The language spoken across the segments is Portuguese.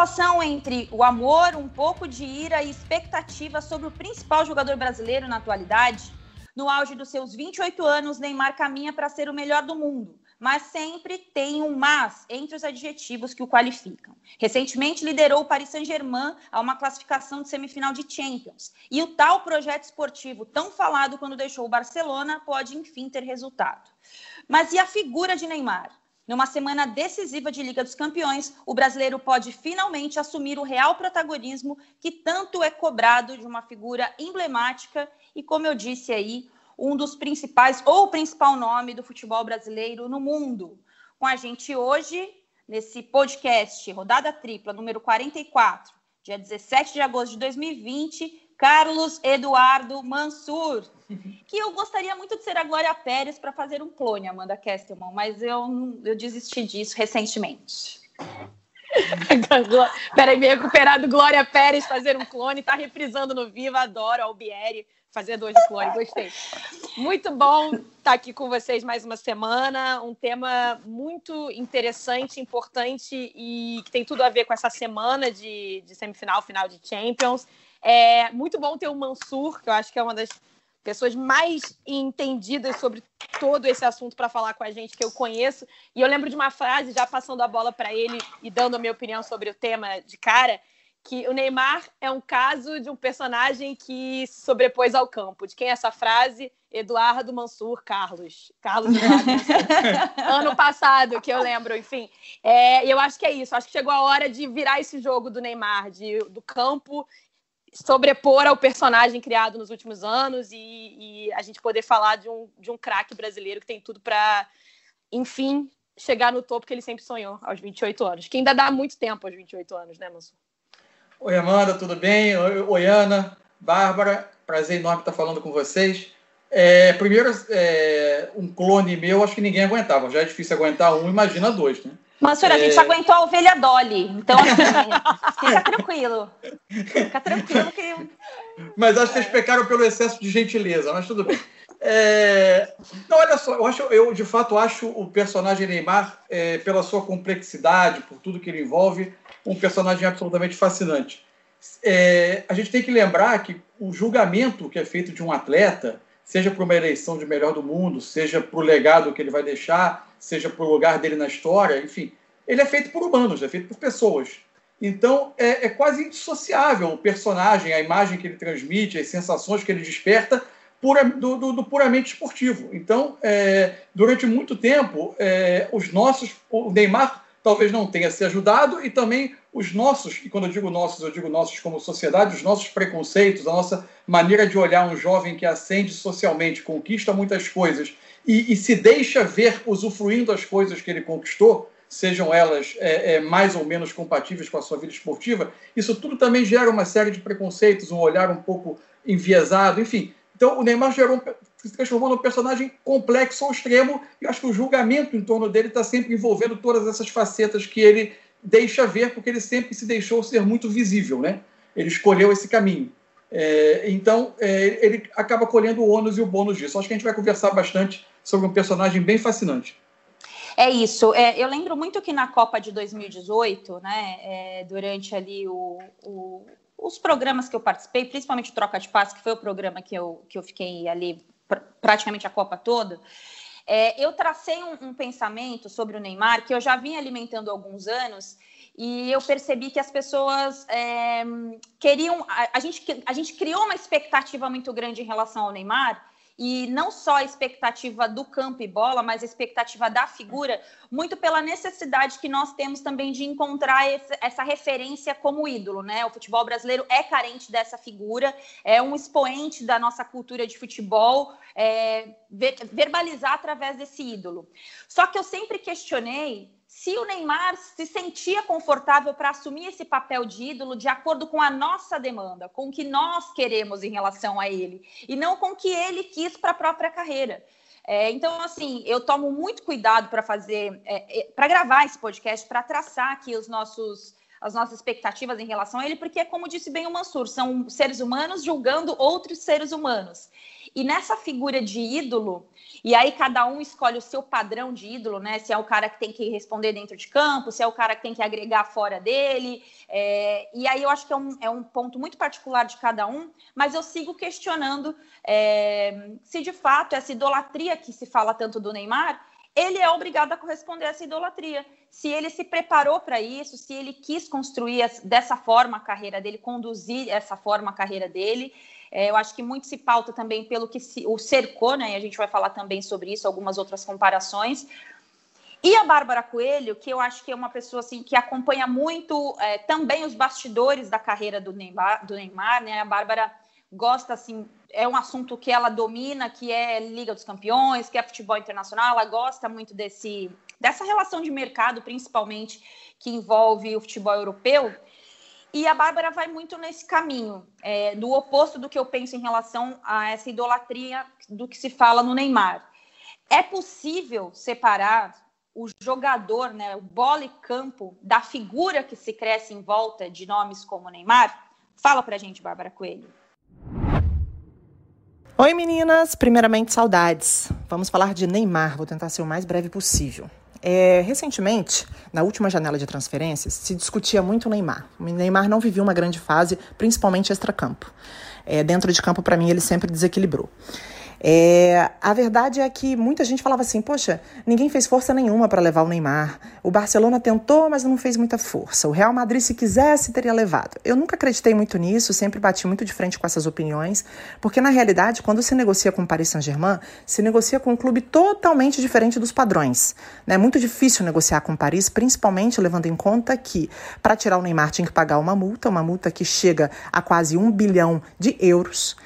relação entre o amor, um pouco de ira e expectativa sobre o principal jogador brasileiro na atualidade? No auge dos seus 28 anos, Neymar caminha para ser o melhor do mundo, mas sempre tem um mas entre os adjetivos que o qualificam. Recentemente liderou o Paris Saint-Germain a uma classificação de semifinal de Champions. E o tal projeto esportivo tão falado quando deixou o Barcelona pode enfim ter resultado. Mas e a figura de Neymar? Numa semana decisiva de Liga dos Campeões, o brasileiro pode finalmente assumir o real protagonismo que tanto é cobrado de uma figura emblemática e, como eu disse aí, um dos principais ou principal nome do futebol brasileiro no mundo. Com a gente hoje, nesse podcast, rodada tripla, número 44, dia 17 de agosto de 2020, Carlos Eduardo Mansur, que eu gostaria muito de ser a Glória Pérez para fazer um clone, Amanda Kestelman, mas eu, eu desisti disso recentemente. Peraí, me recuperado Glória Pérez fazer um clone, tá reprisando no Viva, adoro, Albieri, fazer dois de clone, gostei. Muito bom estar tá aqui com vocês mais uma semana, um tema muito interessante, importante e que tem tudo a ver com essa semana de, de semifinal, final de Champions. É muito bom ter o Mansur, que eu acho que é uma das pessoas mais entendidas sobre todo esse assunto para falar com a gente que eu conheço. E eu lembro de uma frase, já passando a bola para ele e dando a minha opinião sobre o tema de cara, que o Neymar é um caso de um personagem que se sobrepôs ao campo. De quem é essa frase? Eduardo Mansur Carlos. Carlos ano passado, que eu lembro, enfim. É, eu acho que é isso. Acho que chegou a hora de virar esse jogo do Neymar, de, do campo sobrepor ao personagem criado nos últimos anos e, e a gente poder falar de um, de um craque brasileiro que tem tudo para, enfim, chegar no topo que ele sempre sonhou aos 28 anos. Que ainda dá muito tempo aos 28 anos, né, Mansur? Oi, Amanda, tudo bem? Oi, oi Ana, Bárbara, prazer enorme estar falando com vocês. É, primeiro, é, um clone meu, acho que ninguém aguentava. Já é difícil aguentar um, imagina dois, né? Mansur, a gente é. aguentou a ovelha Dolly. Então, assim, fica tranquilo. Fica tranquilo que. Mas acho que vocês pecaram pelo excesso de gentileza, mas tudo bem. É... Não, olha só, eu, acho, eu de fato acho o personagem Neymar, é, pela sua complexidade, por tudo que ele envolve, um personagem absolutamente fascinante. É, a gente tem que lembrar que o julgamento que é feito de um atleta, seja por uma eleição de melhor do mundo, seja para o legado que ele vai deixar, seja para o lugar dele na história, enfim, ele é feito por humanos, é feito por pessoas. Então é, é quase indissociável o personagem, a imagem que ele transmite, as sensações que ele desperta pura, do, do, do, puramente esportivo. Então, é, durante muito tempo, é, os nossos, o Neymar talvez não tenha se ajudado e também os nossos, e quando eu digo nossos, eu digo nossos como sociedade, os nossos preconceitos, a nossa maneira de olhar um jovem que ascende socialmente, conquista muitas coisas e, e se deixa ver usufruindo as coisas que ele conquistou, sejam elas é, é, mais ou menos compatíveis com a sua vida esportiva, isso tudo também gera uma série de preconceitos, um olhar um pouco enviesado, enfim. Então, o Neymar gerou, se transformou num personagem complexo ao extremo, e acho que o julgamento em torno dele está sempre envolvendo todas essas facetas que ele deixa ver, porque ele sempre se deixou ser muito visível, né? Ele escolheu esse caminho. É, então, é, ele acaba colhendo o ônus e o bônus disso. Acho que a gente vai conversar bastante sobre um personagem bem fascinante. É isso. É, eu lembro muito que na Copa de 2018, né, é, durante ali o, o, os programas que eu participei, principalmente o Troca de Passe, que foi o programa que eu, que eu fiquei ali pr praticamente a Copa toda, é, eu tracei um, um, pensamento sobre o Neymar que eu já vinha alimentando há alguns anos e eu percebi que as pessoas é, queriam. A, a, gente, a gente criou uma expectativa muito grande em relação ao Neymar e não só a expectativa do campo e bola, mas a expectativa da figura, muito pela necessidade que nós temos também de encontrar essa referência como ídolo, né? O futebol brasileiro é carente dessa figura, é um expoente da nossa cultura de futebol, é, ver, verbalizar através desse ídolo. Só que eu sempre questionei se o Neymar se sentia confortável para assumir esse papel de ídolo de acordo com a nossa demanda, com o que nós queremos em relação a ele, e não com o que ele quis para a própria carreira. É, então, assim, eu tomo muito cuidado para fazer, é, é, para gravar esse podcast, para traçar aqui os nossos as nossas expectativas em relação a ele, porque, como disse bem o Mansur, são seres humanos julgando outros seres humanos. E nessa figura de ídolo, e aí cada um escolhe o seu padrão de ídolo, né? Se é o cara que tem que responder dentro de campo, se é o cara que tem que agregar fora dele. É... E aí eu acho que é um, é um ponto muito particular de cada um, mas eu sigo questionando é... se de fato essa idolatria que se fala tanto do Neymar ele é obrigado a corresponder a essa idolatria. Se ele se preparou para isso, se ele quis construir dessa forma a carreira dele, conduzir essa forma a carreira dele, é, eu acho que muito se pauta também pelo que se, o cercou, né? E a gente vai falar também sobre isso, algumas outras comparações. E a Bárbara Coelho, que eu acho que é uma pessoa assim que acompanha muito é, também os bastidores da carreira do Neymar, do Neymar, né? A Bárbara gosta assim é um assunto que ela domina, que é Liga dos Campeões, que é futebol internacional. Ela gosta muito desse, dessa relação de mercado, principalmente, que envolve o futebol europeu. E a Bárbara vai muito nesse caminho, é, do oposto do que eu penso em relação a essa idolatria do que se fala no Neymar. É possível separar o jogador, né, o bola e campo, da figura que se cresce em volta de nomes como Neymar? Fala pra gente, Bárbara Coelho. Oi meninas, primeiramente saudades. Vamos falar de Neymar, vou tentar ser o mais breve possível. É, recentemente, na última janela de transferências, se discutia muito o Neymar. O Neymar não vivia uma grande fase, principalmente extra-campo. É, dentro de campo, para mim, ele sempre desequilibrou. É, a verdade é que muita gente falava assim: poxa, ninguém fez força nenhuma para levar o Neymar. O Barcelona tentou, mas não fez muita força. O Real Madrid, se quisesse, teria levado. Eu nunca acreditei muito nisso, sempre bati muito de frente com essas opiniões, porque na realidade, quando se negocia com o Paris Saint-Germain, se negocia com um clube totalmente diferente dos padrões. É muito difícil negociar com o Paris, principalmente levando em conta que para tirar o Neymar tinha que pagar uma multa, uma multa que chega a quase um bilhão de euros.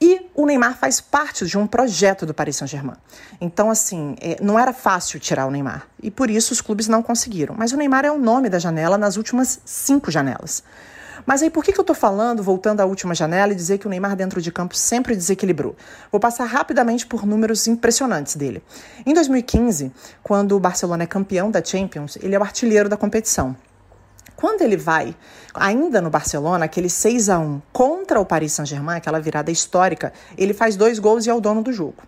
E o Neymar faz parte de um projeto do Paris Saint-Germain. Então, assim, é, não era fácil tirar o Neymar. E por isso os clubes não conseguiram. Mas o Neymar é o nome da janela nas últimas cinco janelas. Mas aí por que, que eu estou falando, voltando à última janela, e dizer que o Neymar dentro de campo sempre desequilibrou? Vou passar rapidamente por números impressionantes dele. Em 2015, quando o Barcelona é campeão da Champions, ele é o artilheiro da competição. Quando ele vai, ainda no Barcelona, aquele 6 a 1 contra o Paris Saint-Germain, aquela virada histórica, ele faz dois gols e é o dono do jogo.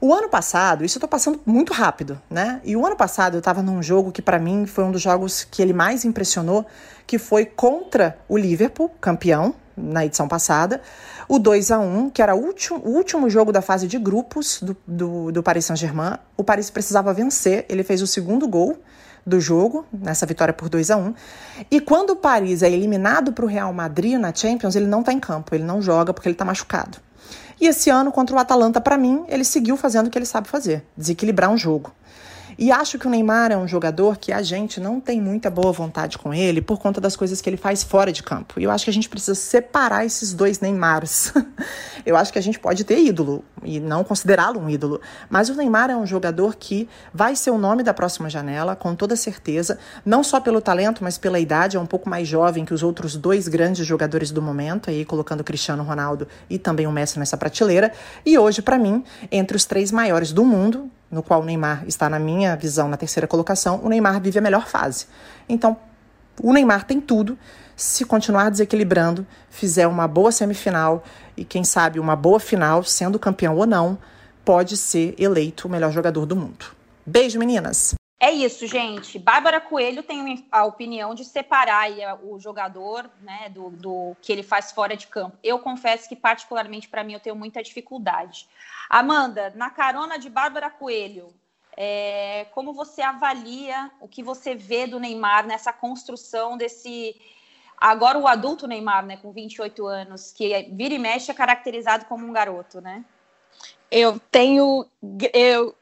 O ano passado, isso eu tô passando muito rápido, né? E o ano passado eu estava num jogo que para mim foi um dos jogos que ele mais impressionou, que foi contra o Liverpool, campeão na edição passada, o 2 a 1 que era o último, o último jogo da fase de grupos do, do, do Paris Saint-Germain. O Paris precisava vencer, ele fez o segundo gol do jogo, nessa vitória por 2 a 1 E quando o Paris é eliminado para o Real Madrid na Champions, ele não está em campo, ele não joga porque ele está machucado. E esse ano, contra o Atalanta, para mim, ele seguiu fazendo o que ele sabe fazer: desequilibrar um jogo. E acho que o Neymar é um jogador que a gente não tem muita boa vontade com ele por conta das coisas que ele faz fora de campo. E eu acho que a gente precisa separar esses dois Neymars. eu acho que a gente pode ter ídolo e não considerá-lo um ídolo, mas o Neymar é um jogador que vai ser o nome da próxima janela, com toda certeza, não só pelo talento, mas pela idade, é um pouco mais jovem que os outros dois grandes jogadores do momento, aí colocando o Cristiano Ronaldo e também o Messi nessa prateleira. E hoje, para mim, entre os três maiores do mundo, no qual o Neymar está, na minha visão, na terceira colocação, o Neymar vive a melhor fase. Então, o Neymar tem tudo. Se continuar desequilibrando, fizer uma boa semifinal e, quem sabe, uma boa final, sendo campeão ou não, pode ser eleito o melhor jogador do mundo. Beijo, meninas! É isso, gente. Bárbara Coelho tem a opinião de separar o jogador né, do, do que ele faz fora de campo. Eu confesso que, particularmente, para mim, eu tenho muita dificuldade. Amanda, na carona de Bárbara Coelho, é, como você avalia o que você vê do Neymar nessa construção desse. Agora o adulto Neymar, né, com 28 anos, que vira e mexe é caracterizado como um garoto, né? Eu tenho. Eu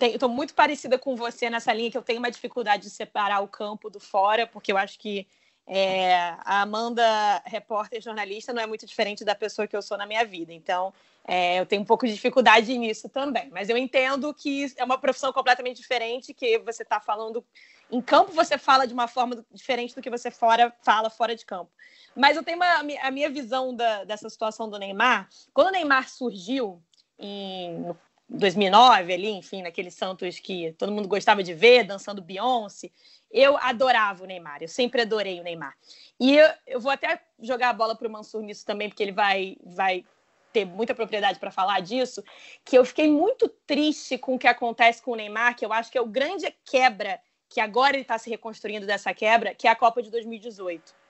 estou muito parecida com você nessa linha, que eu tenho uma dificuldade de separar o campo do fora, porque eu acho que é, a Amanda, repórter jornalista, não é muito diferente da pessoa que eu sou na minha vida. Então, é, eu tenho um pouco de dificuldade nisso também. Mas eu entendo que é uma profissão completamente diferente, que você está falando. Em campo, você fala de uma forma diferente do que você fora fala fora de campo. Mas eu tenho uma, a minha visão da, dessa situação do Neymar. Quando o Neymar surgiu em, 2009 ali, enfim, naquele Santos que todo mundo gostava de ver, dançando Beyoncé. Eu adorava o Neymar, eu sempre adorei o Neymar. E eu, eu vou até jogar a bola para o Mansur nisso também, porque ele vai, vai ter muita propriedade para falar disso, que eu fiquei muito triste com o que acontece com o Neymar, que eu acho que é o grande quebra, que agora ele está se reconstruindo dessa quebra, que é a Copa de 2018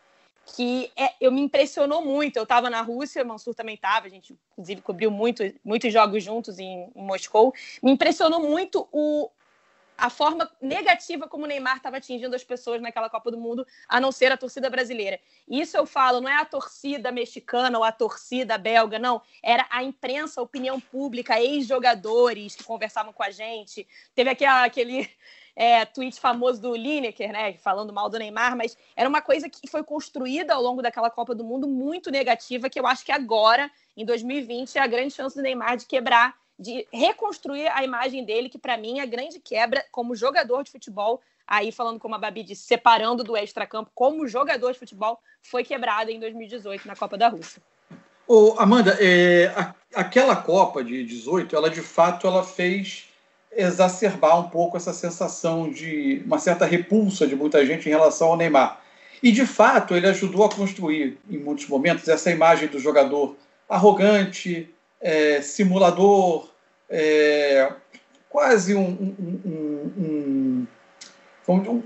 que é, eu me impressionou muito. Eu estava na Rússia, Mansur também estava, a gente inclusive cobriu muito, muitos jogos juntos em, em Moscou. Me impressionou muito o, a forma negativa como o Neymar estava atingindo as pessoas naquela Copa do Mundo, a não ser a torcida brasileira. Isso eu falo, não é a torcida mexicana ou a torcida belga, não. Era a imprensa, a opinião pública, ex-jogadores que conversavam com a gente. Teve aquele é, tweet famoso do Lineker, né, falando mal do Neymar, mas era uma coisa que foi construída ao longo daquela Copa do Mundo muito negativa, que eu acho que agora, em 2020, é a grande chance do Neymar de quebrar, de reconstruir a imagem dele, que para mim é a grande quebra como jogador de futebol. Aí, falando como a Babi disse, separando do extracampo, como jogador de futebol, foi quebrada em 2018 na Copa da Rússia. Ô, Amanda, é, a, aquela Copa de 18, ela de fato ela fez exacerbar um pouco essa sensação de uma certa repulsa de muita gente em relação ao Neymar. E, de fato, ele ajudou a construir, em muitos momentos, essa imagem do jogador arrogante, é, simulador, é, quase um, um, um,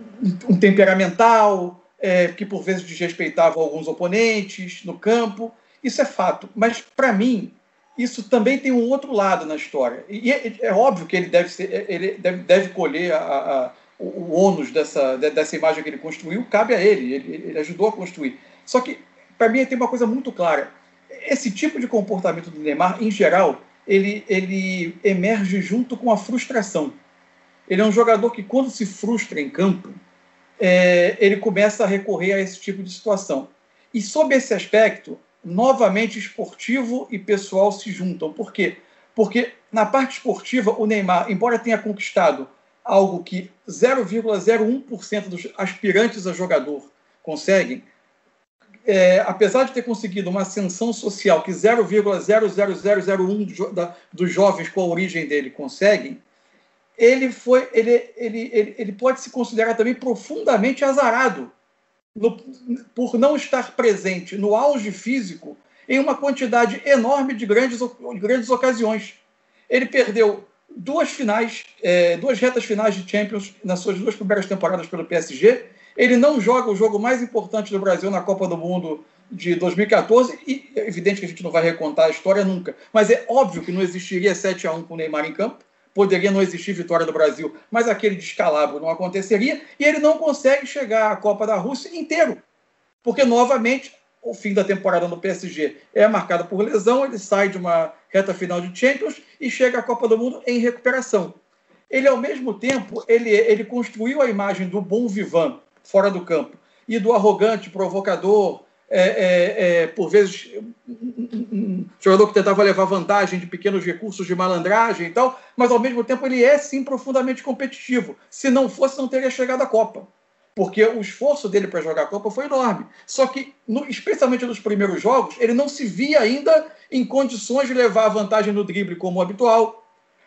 um temperamental, é, que por vezes desrespeitava alguns oponentes no campo. Isso é fato. Mas, para mim, isso também tem um outro lado na história. E é, é óbvio que ele deve, ser, ele deve, deve colher a, a, o, ônus dessa, dessa imagem que ele construiu, cabe a ele, ele, ele ajudou a construir. Só que, para mim, tem uma coisa muito clara. Esse tipo de comportamento do Neymar, em geral, ele, ele emerge junto com a frustração. Ele é um jogador que, quando se frustra em campo, é, ele começa a recorrer a esse tipo de situação. E, sob esse aspecto, novamente esportivo e pessoal se juntam. Por quê? Porque na parte esportiva, o Neymar, embora tenha conquistado algo que 0,01% dos aspirantes a jogador conseguem, é, apesar de ter conseguido uma ascensão social que 0,00001 dos jovens com a origem dele conseguem, ele, foi, ele, ele, ele, ele pode se considerar também profundamente azarado no, por não estar presente no auge físico em uma quantidade enorme de grandes, grandes ocasiões. Ele perdeu duas finais, é, duas retas finais de Champions nas suas duas primeiras temporadas pelo PSG. Ele não joga o jogo mais importante do Brasil na Copa do Mundo de 2014 e é evidente que a gente não vai recontar a história nunca, mas é óbvio que não existiria 7 a 1 com o Neymar em campo poderia não existir vitória do Brasil, mas aquele descalabro não aconteceria, e ele não consegue chegar à Copa da Rússia inteiro, porque novamente o fim da temporada no PSG é marcado por lesão, ele sai de uma reta final de Champions e chega à Copa do Mundo em recuperação. Ele, ao mesmo tempo, ele, ele construiu a imagem do bom vivan fora do campo e do arrogante, provocador, é, é, é, por vezes, um, jogador que tentava levar vantagem de pequenos recursos de malandragem e tal, mas ao mesmo tempo ele é sim profundamente competitivo. Se não fosse, não teria chegado à Copa. Porque o esforço dele para jogar a Copa foi enorme. Só que, no, especialmente nos primeiros jogos, ele não se via ainda em condições de levar a vantagem no drible como habitual,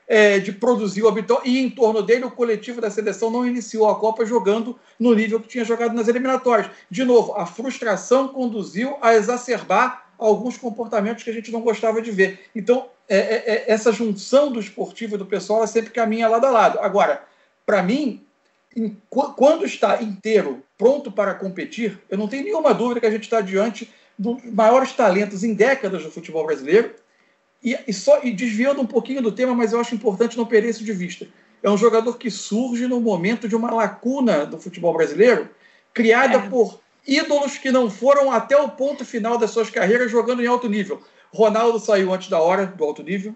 é, de produzir o habitual, e em torno dele o coletivo da seleção não iniciou a Copa jogando no nível que tinha jogado nas eliminatórias. De novo, a frustração conduziu a exacerbar alguns comportamentos que a gente não gostava de ver. Então, é, é, é essa junção do esportivo e do pessoal sempre caminha lado a lado. Agora, para mim, em, quando está inteiro, pronto para competir, eu não tenho nenhuma dúvida que a gente está diante dos maiores talentos em décadas do futebol brasileiro e, e, só, e desviando um pouquinho do tema, mas eu acho importante não perder isso de vista. É um jogador que surge no momento de uma lacuna do futebol brasileiro, criada é. por ídolos que não foram até o ponto final das suas carreiras jogando em alto nível. Ronaldo saiu antes da hora do alto nível.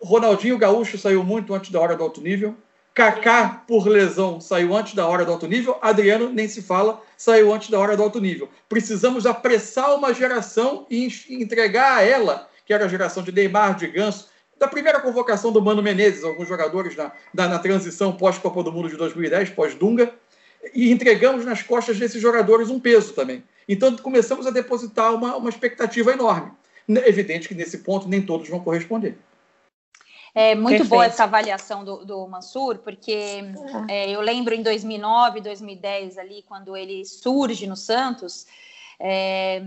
Ronaldinho Gaúcho saiu muito antes da hora do alto nível. Kaká, por lesão, saiu antes da hora do alto nível. Adriano, nem se fala, saiu antes da hora do alto nível. Precisamos apressar uma geração e entregar a ela que era a geração de Neymar, de Ganso, da primeira convocação do Mano Menezes, alguns jogadores na, na, na transição pós-Copa do Mundo de 2010, pós-Dunga, e entregamos nas costas desses jogadores um peso também. Então começamos a depositar uma, uma expectativa enorme. É evidente que nesse ponto nem todos vão corresponder. É muito Perfeito. boa essa avaliação do, do Mansur, porque é. É, eu lembro em 2009, 2010 ali, quando ele surge no Santos, é,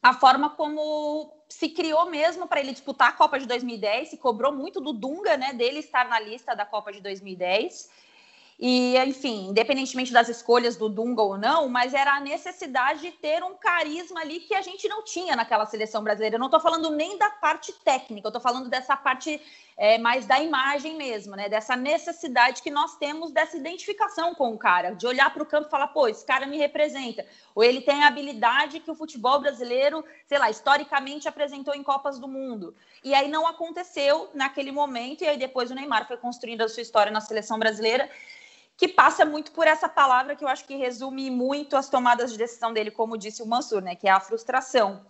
a forma como se criou mesmo para ele disputar a Copa de 2010, se cobrou muito do Dunga, né, dele estar na lista da Copa de 2010. E, enfim, independentemente das escolhas do Dunga ou não, mas era a necessidade de ter um carisma ali que a gente não tinha naquela seleção brasileira. Eu não estou falando nem da parte técnica, eu estou falando dessa parte é, mais da imagem mesmo, né? Dessa necessidade que nós temos dessa identificação com o cara, de olhar para o campo e falar, pô, esse cara me representa. Ou ele tem a habilidade que o futebol brasileiro, sei lá, historicamente apresentou em Copas do Mundo. E aí não aconteceu naquele momento, e aí depois o Neymar foi construindo a sua história na seleção brasileira que passa muito por essa palavra que eu acho que resume muito as tomadas de decisão dele, como disse o Mansur, né, que é a frustração.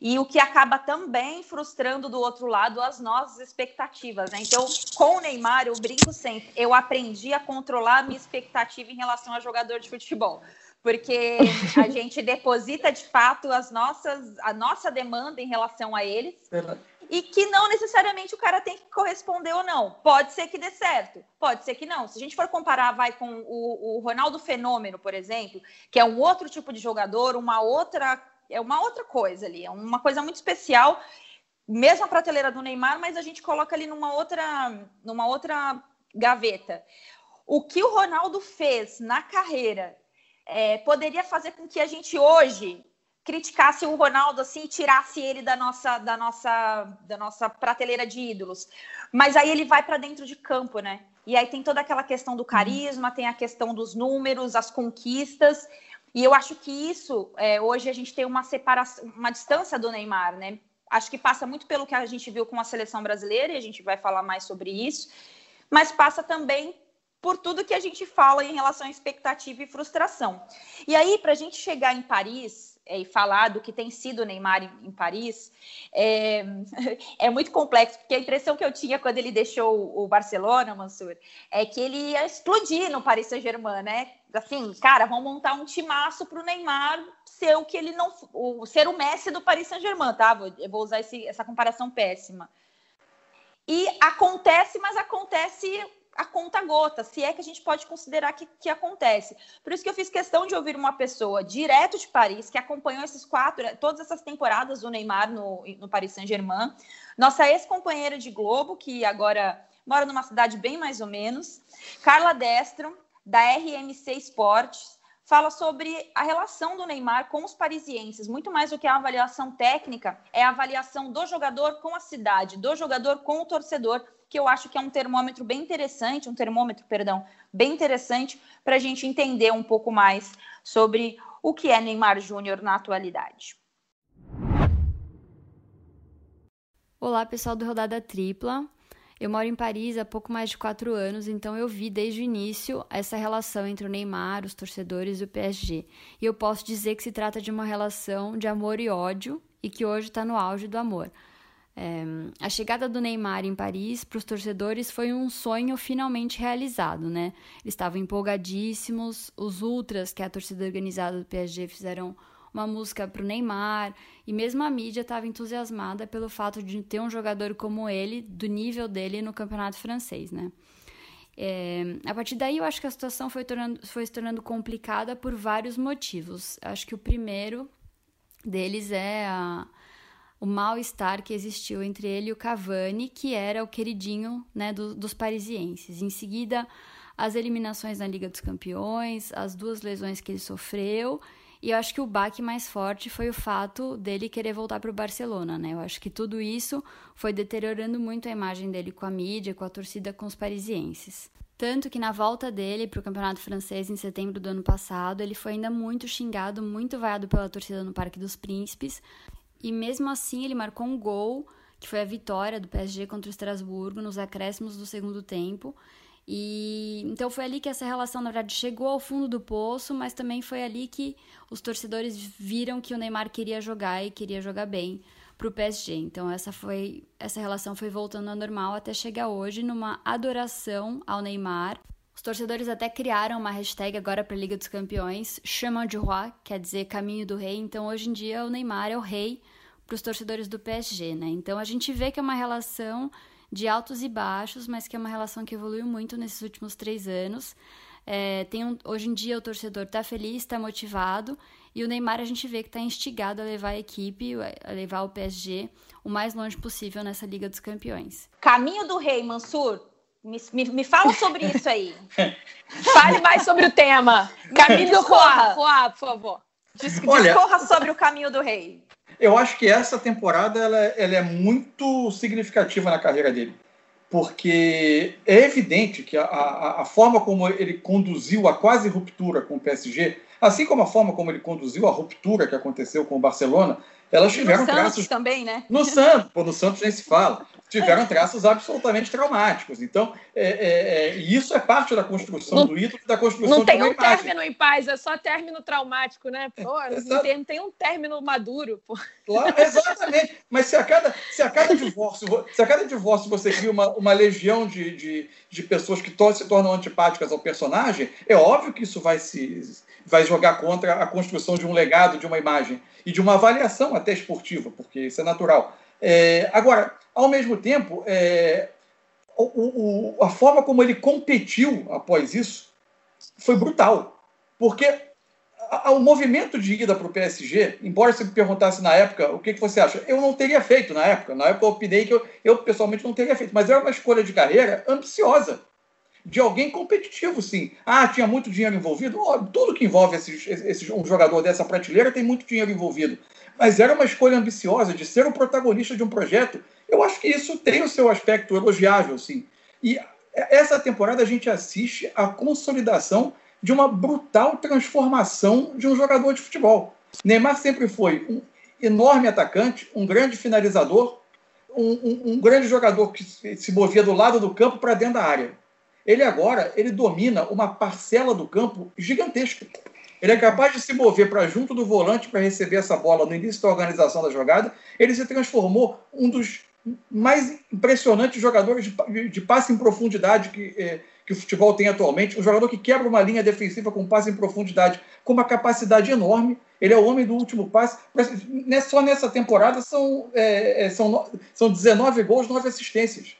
E o que acaba também frustrando do outro lado as nossas expectativas. Né? Então, com o Neymar, eu brinco sempre, eu aprendi a controlar a minha expectativa em relação a jogador de futebol. Porque a gente deposita de fato as nossas, a nossa demanda em relação a eles. Verdade e que não necessariamente o cara tem que corresponder ou não. Pode ser que dê certo, pode ser que não. Se a gente for comparar, vai com o, o Ronaldo Fenômeno, por exemplo, que é um outro tipo de jogador, uma outra é uma outra coisa ali, é uma coisa muito especial, mesmo a prateleira do Neymar, mas a gente coloca ali numa outra, numa outra gaveta. O que o Ronaldo fez na carreira é, poderia fazer com que a gente hoje criticasse o Ronaldo assim, tirasse ele da nossa da nossa da nossa prateleira de ídolos. Mas aí ele vai para dentro de campo, né? E aí tem toda aquela questão do carisma, tem a questão dos números, as conquistas. E eu acho que isso é, hoje a gente tem uma separação, uma distância do Neymar, né? Acho que passa muito pelo que a gente viu com a seleção brasileira e a gente vai falar mais sobre isso, mas passa também por tudo que a gente fala em relação à expectativa e frustração. E aí, para a gente chegar em Paris, é, e falar do que tem sido o Neymar em, em Paris, é, é, muito complexo, porque a impressão que eu tinha quando ele deixou o Barcelona, Mansur, é que ele ia explodir no Paris Saint-Germain, né? Assim, cara, vão montar um timaço para o Neymar ser o que ele não. O, ser o Messi do Paris Saint-Germain, tá? Vou, vou usar esse, essa comparação péssima. E acontece, mas acontece a conta gota, se é que a gente pode considerar que, que acontece. Por isso que eu fiz questão de ouvir uma pessoa direto de Paris, que acompanhou esses quatro, todas essas temporadas do Neymar no, no Paris Saint-Germain, nossa ex-companheira de Globo, que agora mora numa cidade bem mais ou menos, Carla Destro, da RMC Esportes, fala sobre a relação do Neymar com os parisienses. Muito mais do que a avaliação técnica, é a avaliação do jogador com a cidade, do jogador com o torcedor, que eu acho que é um termômetro bem interessante, um termômetro, perdão, bem interessante para a gente entender um pouco mais sobre o que é Neymar Júnior na atualidade. Olá, pessoal do Rodada Tripla. Eu moro em Paris há pouco mais de quatro anos, então eu vi desde o início essa relação entre o Neymar, os torcedores e o PSG. E eu posso dizer que se trata de uma relação de amor e ódio e que hoje está no auge do amor. É, a chegada do Neymar em Paris para os torcedores foi um sonho finalmente realizado, né? Eles estavam empolgadíssimos, os ultras, que é a torcida organizada do PSG, fizeram uma música para o Neymar, e mesmo a mídia estava entusiasmada pelo fato de ter um jogador como ele, do nível dele no campeonato francês, né? É, a partir daí, eu acho que a situação foi, tornando, foi se tornando complicada por vários motivos. Acho que o primeiro deles é a o mal-estar que existiu entre ele e o Cavani, que era o queridinho né, do, dos parisienses. Em seguida, as eliminações na Liga dos Campeões, as duas lesões que ele sofreu. E eu acho que o baque mais forte foi o fato dele querer voltar para o Barcelona, né? Eu acho que tudo isso foi deteriorando muito a imagem dele com a mídia, com a torcida, com os parisienses. Tanto que na volta dele para o Campeonato Francês em setembro do ano passado, ele foi ainda muito xingado, muito vaiado pela torcida no Parque dos Príncipes, e mesmo assim ele marcou um gol, que foi a vitória do PSG contra o Estrasburgo nos acréscimos do segundo tempo. E então foi ali que essa relação, na verdade, chegou ao fundo do poço, mas também foi ali que os torcedores viram que o Neymar queria jogar e queria jogar bem para o PSG. Então essa foi essa relação foi voltando ao normal até chegar hoje numa adoração ao Neymar. Os torcedores até criaram uma hashtag agora para a Liga dos Campeões, Chemin du Roi, quer dizer caminho do rei. Então hoje em dia o Neymar é o rei para os torcedores do PSG, né? Então a gente vê que é uma relação de altos e baixos, mas que é uma relação que evoluiu muito nesses últimos três anos. É, tem um, hoje em dia o torcedor está feliz, está motivado, e o Neymar a gente vê que está instigado a levar a equipe, a levar o PSG o mais longe possível nessa Liga dos Campeões. Caminho do Rei, Mansur. Me, me, me fala sobre isso aí. Fale mais sobre o tema. Caminho do Rei, por favor. Discorra sobre o caminho do rei. Eu acho que essa temporada ela, ela é muito significativa na carreira dele porque é evidente que a, a, a, forma como ele conduziu a quase ruptura com o PSG, assim como a forma como ele conduziu a ruptura que aconteceu com o Barcelona, elas tiveram no. Santos também, né? No Santos, pô, no Santos nem se fala. Tiveram traços absolutamente traumáticos. Então, é, é, é, isso é parte da construção não, do ídolo da construção Não tem um imagem. término em paz, é só término traumático, né? Pô, não tem, tem, um término maduro. Pô. Claro, exatamente. Mas se a cada, se a cada divórcio, se a cada divórcio você cria uma, uma legião de, de, de pessoas que to se tornam antipáticas ao personagem, é óbvio que isso vai se vai jogar contra a construção de um legado, de uma imagem e de uma avaliação até esportiva, porque isso é natural. É, agora, ao mesmo tempo, é, o, o, a forma como ele competiu após isso foi brutal, porque a, a, o movimento de ida para o PSG, embora você me perguntasse na época o que, que, você acha, eu não teria feito na época. Na época eu opinei que eu, eu pessoalmente não teria feito, mas era uma escolha de carreira ambiciosa de alguém competitivo, sim. Ah, tinha muito dinheiro envolvido? Tudo que envolve esses, um jogador dessa prateleira tem muito dinheiro envolvido. Mas era uma escolha ambiciosa de ser o protagonista de um projeto. Eu acho que isso tem o seu aspecto elogiável, sim. E essa temporada a gente assiste a consolidação de uma brutal transformação de um jogador de futebol. Neymar sempre foi um enorme atacante, um grande finalizador, um, um, um grande jogador que se movia do lado do campo para dentro da área ele agora ele domina uma parcela do campo gigantesca. Ele é capaz de se mover para junto do volante para receber essa bola no início da organização da jogada. Ele se transformou um dos mais impressionantes jogadores de, de passe em profundidade que, é, que o futebol tem atualmente. Um jogador que quebra uma linha defensiva com passe em profundidade, com uma capacidade enorme. Ele é o homem do último passe. Só nessa temporada são, é são, são 19 gols, 9 assistências.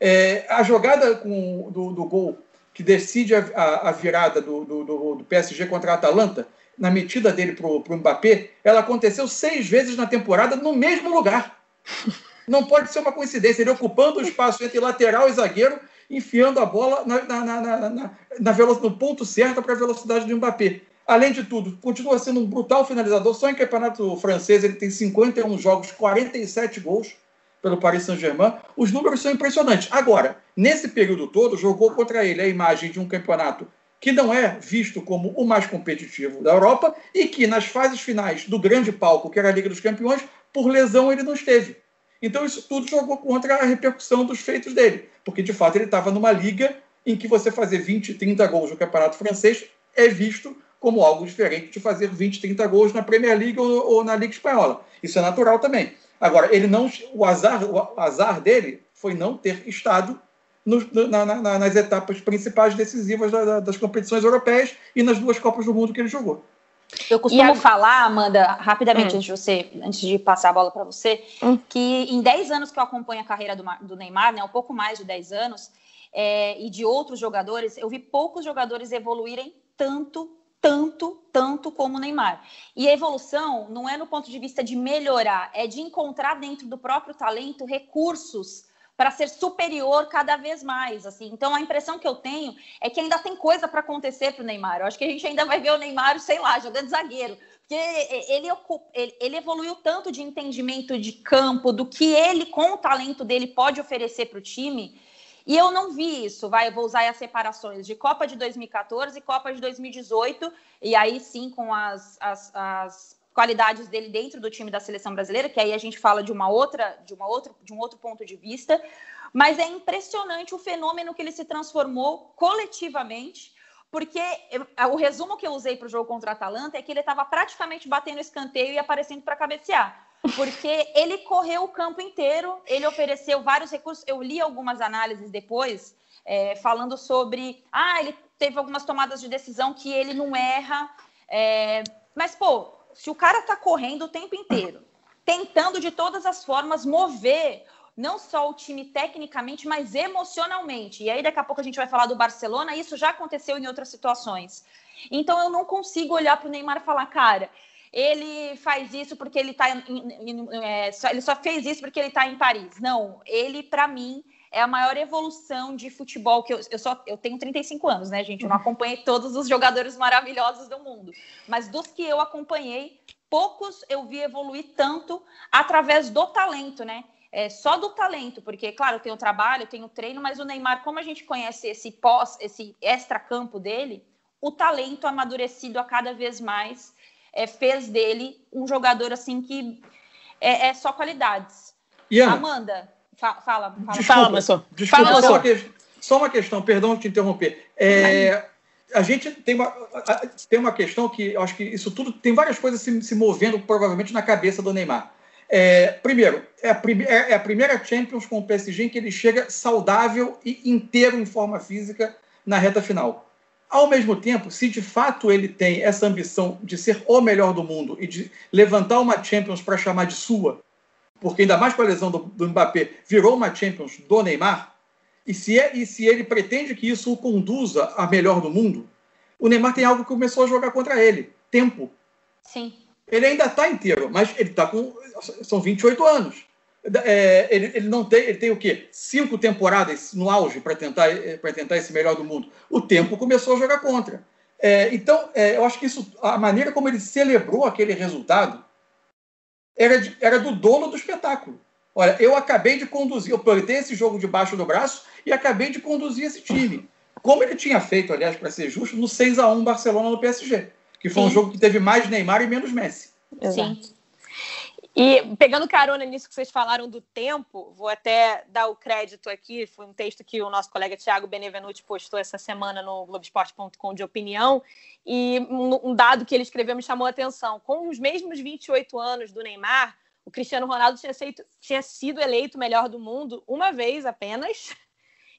É, a jogada com, do, do, gol que decide a, a, a virada do, do, do, PSG contra a Atalanta, na metida dele para o Mbappé, ela aconteceu seis vezes na temporada no mesmo lugar. Não pode ser uma coincidência. Ele ocupando o espaço entre lateral e zagueiro, enfiando a bola na, na, na, na, no ponto certo para a velocidade do Mbappé. Além de tudo, continua sendo um brutal finalizador. Só em campeonato francês ele tem 51 jogos, 47 gols pelo Paris Saint-Germain, os números são impressionantes. Agora, nesse período todo, jogou contra ele a imagem de um campeonato que não é visto como o mais competitivo da Europa e que nas fases finais do grande palco, que era a Liga dos Campeões, por lesão ele não esteve. Então isso tudo jogou contra a repercussão dos feitos dele, porque de fato ele estava numa liga em que você fazer 20, 30 gols no Campeonato Francês é visto como algo diferente de fazer 20, 30 gols na Premier League ou, ou na Liga Espanhola. Isso é natural também. Agora, ele não, o azar, o azar dele foi não ter estado no, na, na, nas etapas principais decisivas da, da, das competições europeias e nas duas Copas do Mundo que ele jogou. Eu costumo a... falar, Amanda, rapidamente, hum. antes, de você, antes de passar a bola para você, hum. que em 10 anos que eu acompanho a carreira do, do Neymar, né, um pouco mais de 10 anos, é, e de outros jogadores, eu vi poucos jogadores evoluírem tanto tanto, tanto como o Neymar. E a evolução não é no ponto de vista de melhorar, é de encontrar dentro do próprio talento recursos para ser superior cada vez mais, assim. Então a impressão que eu tenho é que ainda tem coisa para acontecer para o Neymar. Eu acho que a gente ainda vai ver o Neymar, sei lá, jogando zagueiro, porque ele, ele, ele evoluiu tanto de entendimento de campo, do que ele com o talento dele pode oferecer para o time e eu não vi isso, vai, eu vou usar as separações de Copa de 2014 e Copa de 2018, e aí sim com as, as, as qualidades dele dentro do time da seleção brasileira, que aí a gente fala de uma outra, de uma outra, de um outro ponto de vista, mas é impressionante o fenômeno que ele se transformou coletivamente, porque o resumo que eu usei para o jogo contra a Atalanta é que ele estava praticamente batendo escanteio e aparecendo para cabecear porque ele correu o campo inteiro, ele ofereceu vários recursos. Eu li algumas análises depois é, falando sobre, ah, ele teve algumas tomadas de decisão que ele não erra, é, mas pô, se o cara tá correndo o tempo inteiro, tentando de todas as formas mover não só o time tecnicamente, mas emocionalmente. E aí, daqui a pouco, a gente vai falar do Barcelona, isso já aconteceu em outras situações. Então, eu não consigo olhar para o Neymar e falar, cara, ele faz isso porque ele tá em, em, é, só, ele só fez isso porque ele está em Paris. Não, ele, para mim, é a maior evolução de futebol que eu, eu só eu tenho 35 anos, né, gente? Eu não uhum. acompanhei todos os jogadores maravilhosos do mundo, mas dos que eu acompanhei, poucos eu vi evoluir tanto através do talento, né? É, só do talento, porque, claro, tem o trabalho, tem o treino, mas o Neymar, como a gente conhece esse pós, esse extra-campo dele, o talento amadurecido a cada vez mais é, fez dele um jogador assim que é, é só qualidades. Iana, Amanda, fa fala, fala. Desculpa, fala, Desculpa, fala, só, uma que, só, uma questão, perdão te interromper. É, a gente tem uma, tem uma questão que eu acho que isso tudo tem várias coisas se, se movendo provavelmente na cabeça do Neymar. É, primeiro, é a, prime, é, é a, primeira Champions com o PSG em que ele chega saudável e inteiro em forma física na reta final. Ao mesmo tempo, se de fato ele tem essa ambição de ser o melhor do mundo e de levantar uma Champions para chamar de sua, porque ainda mais com a lesão do, do Mbappé, virou uma Champions do Neymar, e se, é, e se ele pretende que isso o conduza a melhor do mundo, o Neymar tem algo que começou a jogar contra ele: tempo. Sim. Ele ainda está inteiro, mas ele está com. São 28 anos. É, ele, ele, não tem, ele tem o quê? Cinco temporadas no auge para tentar, eh, tentar esse melhor do mundo. O tempo começou a jogar contra. É, então, é, eu acho que isso, a maneira como ele celebrou aquele resultado era, de, era do dono do espetáculo. Olha, eu acabei de conduzir, eu plantei esse jogo debaixo do braço e acabei de conduzir esse time. Como ele tinha feito, aliás, para ser justo, no 6 a 1 Barcelona no PSG, que foi Sim. um jogo que teve mais Neymar e menos Messi. Sim. E pegando carona nisso que vocês falaram do tempo, vou até dar o crédito aqui. Foi um texto que o nosso colega Tiago Benevenuti postou essa semana no Globoesporte.com de opinião. E um dado que ele escreveu me chamou a atenção. Com os mesmos 28 anos do Neymar, o Cristiano Ronaldo tinha, tinha sido eleito melhor do mundo uma vez apenas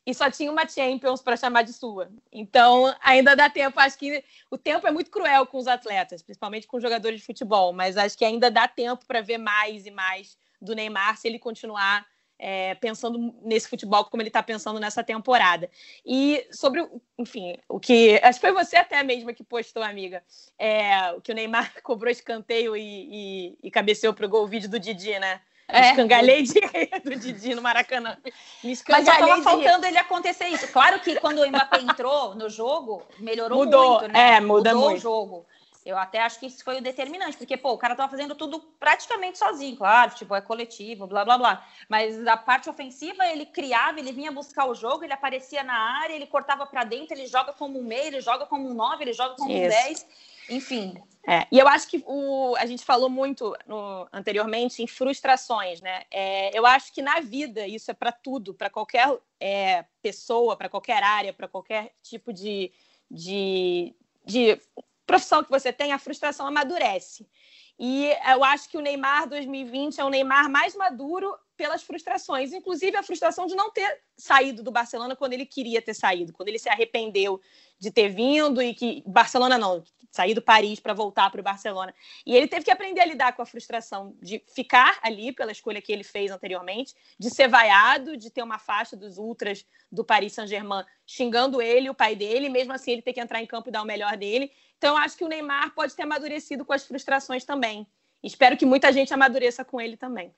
e só tinha uma Champions para chamar de sua. Então, ainda dá tempo. Acho que o tempo é muito cruel com os atletas, principalmente com jogadores de futebol, mas acho que ainda dá tempo para ver mais e mais do Neymar se ele continuar é, pensando nesse futebol como ele está pensando nessa temporada. E sobre, enfim, o que. Acho que foi você até mesma que postou, amiga. É, o que o Neymar cobrou escanteio e, e, e cabeceou para o gol vídeo do Didi, né? É. Escangalhei de do Didi no Maracanã. Me Mas já estava faltando ele acontecer isso. Claro que quando o Mbappé entrou no jogo, melhorou Mudou, muito, né? É, muda Mudou muito. o jogo. Eu até acho que isso foi o determinante, porque, pô, o cara tava fazendo tudo praticamente sozinho, claro, tipo, é coletivo, blá, blá, blá. Mas da parte ofensiva, ele criava, ele vinha buscar o jogo, ele aparecia na área, ele cortava para dentro, ele joga como um meio, ele joga como um nove, ele joga como isso. um dez, enfim. É, e eu acho que o, a gente falou muito no, anteriormente em frustrações, né? É, eu acho que na vida isso é para tudo, para qualquer é, pessoa, para qualquer área, para qualquer tipo de, de, de profissão que você tem, a frustração amadurece. E eu acho que o Neymar 2020 é um Neymar mais maduro pelas frustrações, inclusive a frustração de não ter saído do Barcelona quando ele queria ter saído, quando ele se arrependeu de ter vindo e que Barcelona não, sair do Paris para voltar para o Barcelona. E ele teve que aprender a lidar com a frustração de ficar ali pela escolha que ele fez anteriormente, de ser vaiado, de ter uma faixa dos ultras do Paris Saint-Germain xingando ele, o pai dele, mesmo assim ele ter que entrar em campo e dar o melhor dele. Então acho que o Neymar pode ter amadurecido com as frustrações também. Espero que muita gente amadureça com ele também.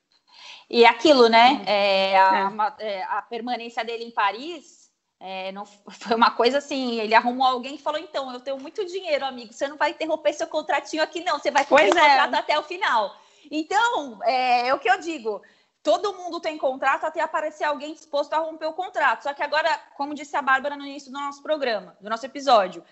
E aquilo, né? É, a, é. a permanência dele em Paris é, não, foi uma coisa assim, ele arrumou alguém que falou, então, eu tenho muito dinheiro, amigo, você não vai interromper seu contratinho aqui, não, você vai cumprir o é. contrato até o final. Então, é, é, o que eu digo, todo mundo tem contrato até aparecer alguém disposto a romper o contrato. Só que agora, como disse a Bárbara no início do nosso programa, do nosso episódio,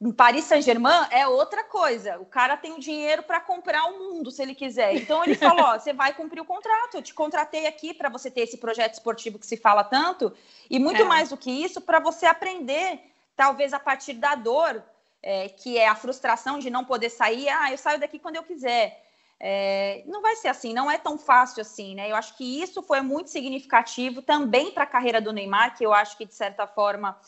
em Paris Saint-Germain é outra coisa. O cara tem o dinheiro para comprar o mundo, se ele quiser. Então ele falou: ó, você vai cumprir o contrato. Eu te contratei aqui para você ter esse projeto esportivo que se fala tanto, e muito é. mais do que isso, para você aprender, talvez a partir da dor, é, que é a frustração de não poder sair. Ah, eu saio daqui quando eu quiser. É, não vai ser assim, não é tão fácil assim, né? Eu acho que isso foi muito significativo também para a carreira do Neymar, que eu acho que de certa forma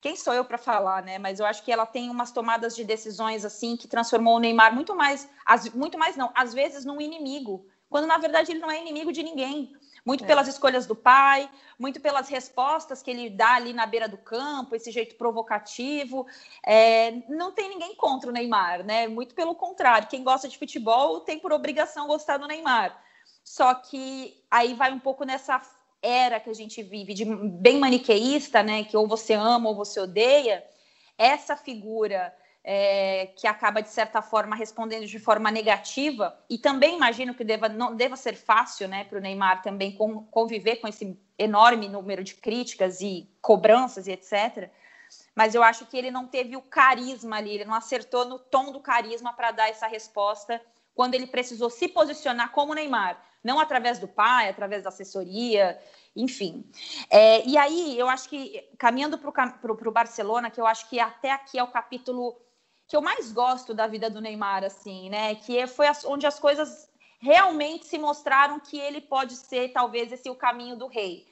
quem sou eu para falar, né? Mas eu acho que ela tem umas tomadas de decisões assim que transformou o Neymar muito mais, muito mais não, às vezes num inimigo, quando na verdade ele não é inimigo de ninguém. muito é. pelas escolhas do pai, muito pelas respostas que ele dá ali na beira do campo, esse jeito provocativo. É, não tem ninguém contra o Neymar, né? Muito pelo contrário, quem gosta de futebol tem por obrigação gostar do Neymar. Só que aí vai um pouco nessa era que a gente vive, de bem maniqueísta, né? Que ou você ama ou você odeia. Essa figura é, que acaba, de certa forma, respondendo de forma negativa, e também imagino que deva, não deva ser fácil né, para o Neymar também conviver com esse enorme número de críticas e cobranças e etc. Mas eu acho que ele não teve o carisma ali, ele não acertou no tom do carisma para dar essa resposta quando ele precisou se posicionar como Neymar, não através do pai, através da assessoria, enfim. É, e aí, eu acho que, caminhando para o Barcelona, que eu acho que até aqui é o capítulo que eu mais gosto da vida do Neymar, assim, né? Que foi onde as coisas realmente se mostraram que ele pode ser, talvez, esse o caminho do rei.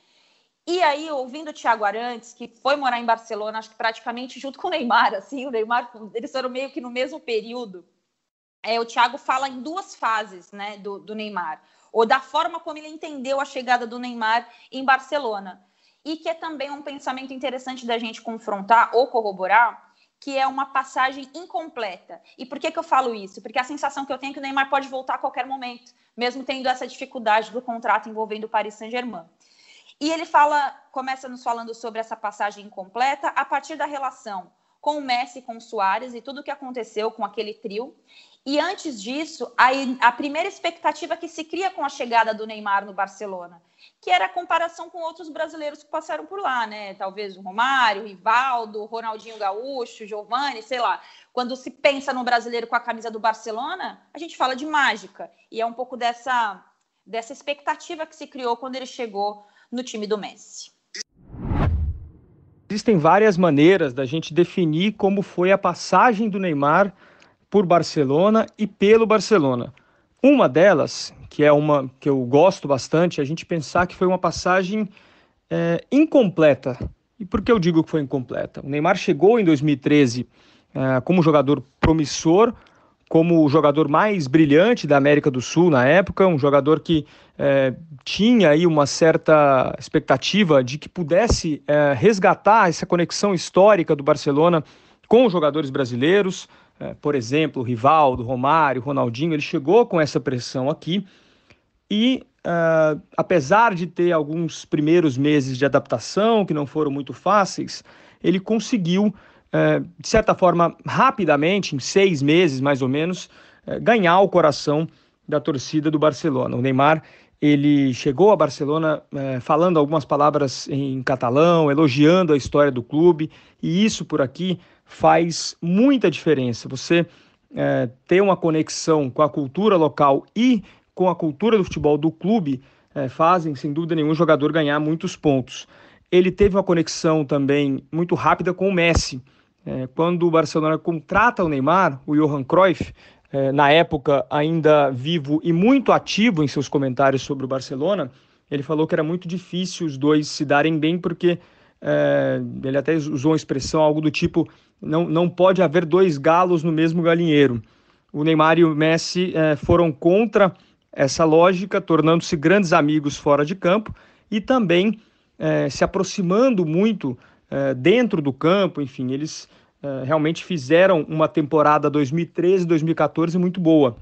E aí, ouvindo o Thiago Arantes, que foi morar em Barcelona, acho que praticamente junto com o Neymar, assim, o Neymar, eles foram meio que no mesmo período. É, o Thiago fala em duas fases, né, do, do Neymar, ou da forma como ele entendeu a chegada do Neymar em Barcelona. E que é também um pensamento interessante da gente confrontar ou corroborar, que é uma passagem incompleta. E por que, que eu falo isso? Porque a sensação que eu tenho é que o Neymar pode voltar a qualquer momento, mesmo tendo essa dificuldade do contrato envolvendo o Paris Saint-Germain. E ele fala, começa nos falando sobre essa passagem incompleta a partir da relação com o Messi, com o Soares e tudo o que aconteceu com aquele trio. E antes disso, a, a primeira expectativa que se cria com a chegada do Neymar no Barcelona, que era a comparação com outros brasileiros que passaram por lá, né? Talvez o Romário, o Rivaldo, Ronaldinho Gaúcho, Giovani, sei lá. Quando se pensa no brasileiro com a camisa do Barcelona, a gente fala de mágica. E é um pouco dessa, dessa expectativa que se criou quando ele chegou no time do Messi. Existem várias maneiras da gente definir como foi a passagem do Neymar por Barcelona e pelo Barcelona. Uma delas, que é uma que eu gosto bastante, é a gente pensar que foi uma passagem é, incompleta. E por que eu digo que foi incompleta? O Neymar chegou em 2013 é, como jogador promissor, como o jogador mais brilhante da América do Sul na época, um jogador que é, tinha aí uma certa expectativa de que pudesse é, resgatar essa conexão histórica do Barcelona com os jogadores brasileiros, por exemplo, Rivaldo, Romário, Ronaldinho, ele chegou com essa pressão aqui e, uh, apesar de ter alguns primeiros meses de adaptação que não foram muito fáceis, ele conseguiu, uh, de certa forma, rapidamente, em seis meses mais ou menos, uh, ganhar o coração da torcida do Barcelona. O Neymar ele chegou a Barcelona falando algumas palavras em catalão, elogiando a história do clube, e isso por aqui faz muita diferença. Você é, ter uma conexão com a cultura local e com a cultura do futebol do clube é, fazem, sem dúvida nenhuma, o jogador ganhar muitos pontos. Ele teve uma conexão também muito rápida com o Messi. É, quando o Barcelona contrata o Neymar, o Johan Cruyff, na época ainda vivo e muito ativo em seus comentários sobre o Barcelona, ele falou que era muito difícil os dois se darem bem porque é, ele até usou uma expressão algo do tipo não, não pode haver dois galos no mesmo galinheiro. O Neymar e o Messi é, foram contra essa lógica, tornando-se grandes amigos fora de campo e também é, se aproximando muito é, dentro do campo. Enfim, eles é, realmente fizeram uma temporada 2013-2014 muito boa,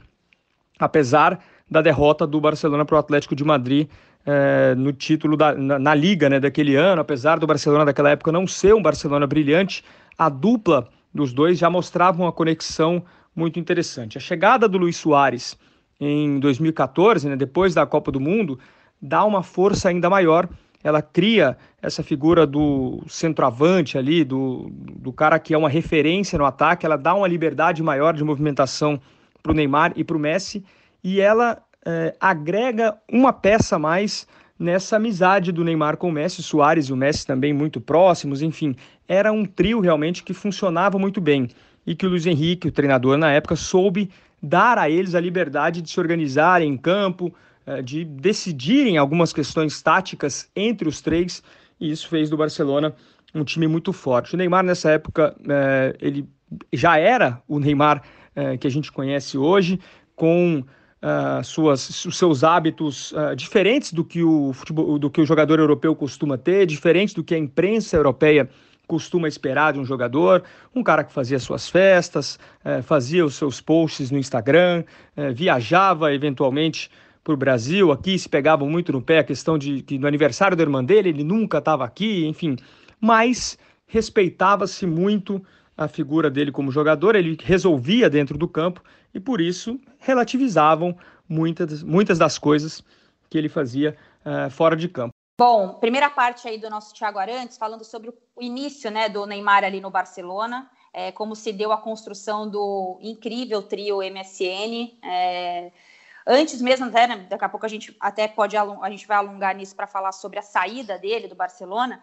apesar da derrota do Barcelona para o Atlético de Madrid é, no título da, na, na, liga né, daquele ano, apesar do Barcelona daquela época não ser um Barcelona brilhante, a dupla dos dois já mostrava uma conexão muito interessante. A chegada do Luiz Soares em 2014, né, depois da Copa do Mundo, dá uma força ainda maior. Ela cria essa figura do centroavante ali, do, do cara que é uma referência no ataque, ela dá uma liberdade maior de movimentação para o Neymar e para o Messi, e ela é, agrega uma peça a mais nessa amizade do Neymar com o Messi, Soares e o Messi também muito próximos, enfim, era um trio realmente que funcionava muito bem e que o Luiz Henrique, o treinador na época, soube dar a eles a liberdade de se organizarem em campo, é, de decidirem algumas questões táticas entre os três, e isso fez do Barcelona um time muito forte. O Neymar nessa época, é, ele já era o Neymar que a gente conhece hoje, com uh, suas, os seus hábitos uh, diferentes do que, o futebol, do que o jogador europeu costuma ter, diferentes do que a imprensa europeia costuma esperar de um jogador, um cara que fazia suas festas, uh, fazia os seus posts no Instagram, eh, viajava eventualmente para o Brasil, aqui se pegavam muito no pé a questão de que no aniversário da irmã dele ele nunca estava aqui, enfim, mas respeitava-se muito a figura dele como jogador, ele resolvia dentro do campo e por isso relativizavam muitas, muitas das coisas que ele fazia uh, fora de campo. Bom, primeira parte aí do nosso Thiago Arantes, falando sobre o início né, do Neymar ali no Barcelona, é, como se deu a construção do incrível trio MSN. É, antes mesmo, até, né, daqui a pouco a gente até pode a gente vai alongar nisso para falar sobre a saída dele do Barcelona.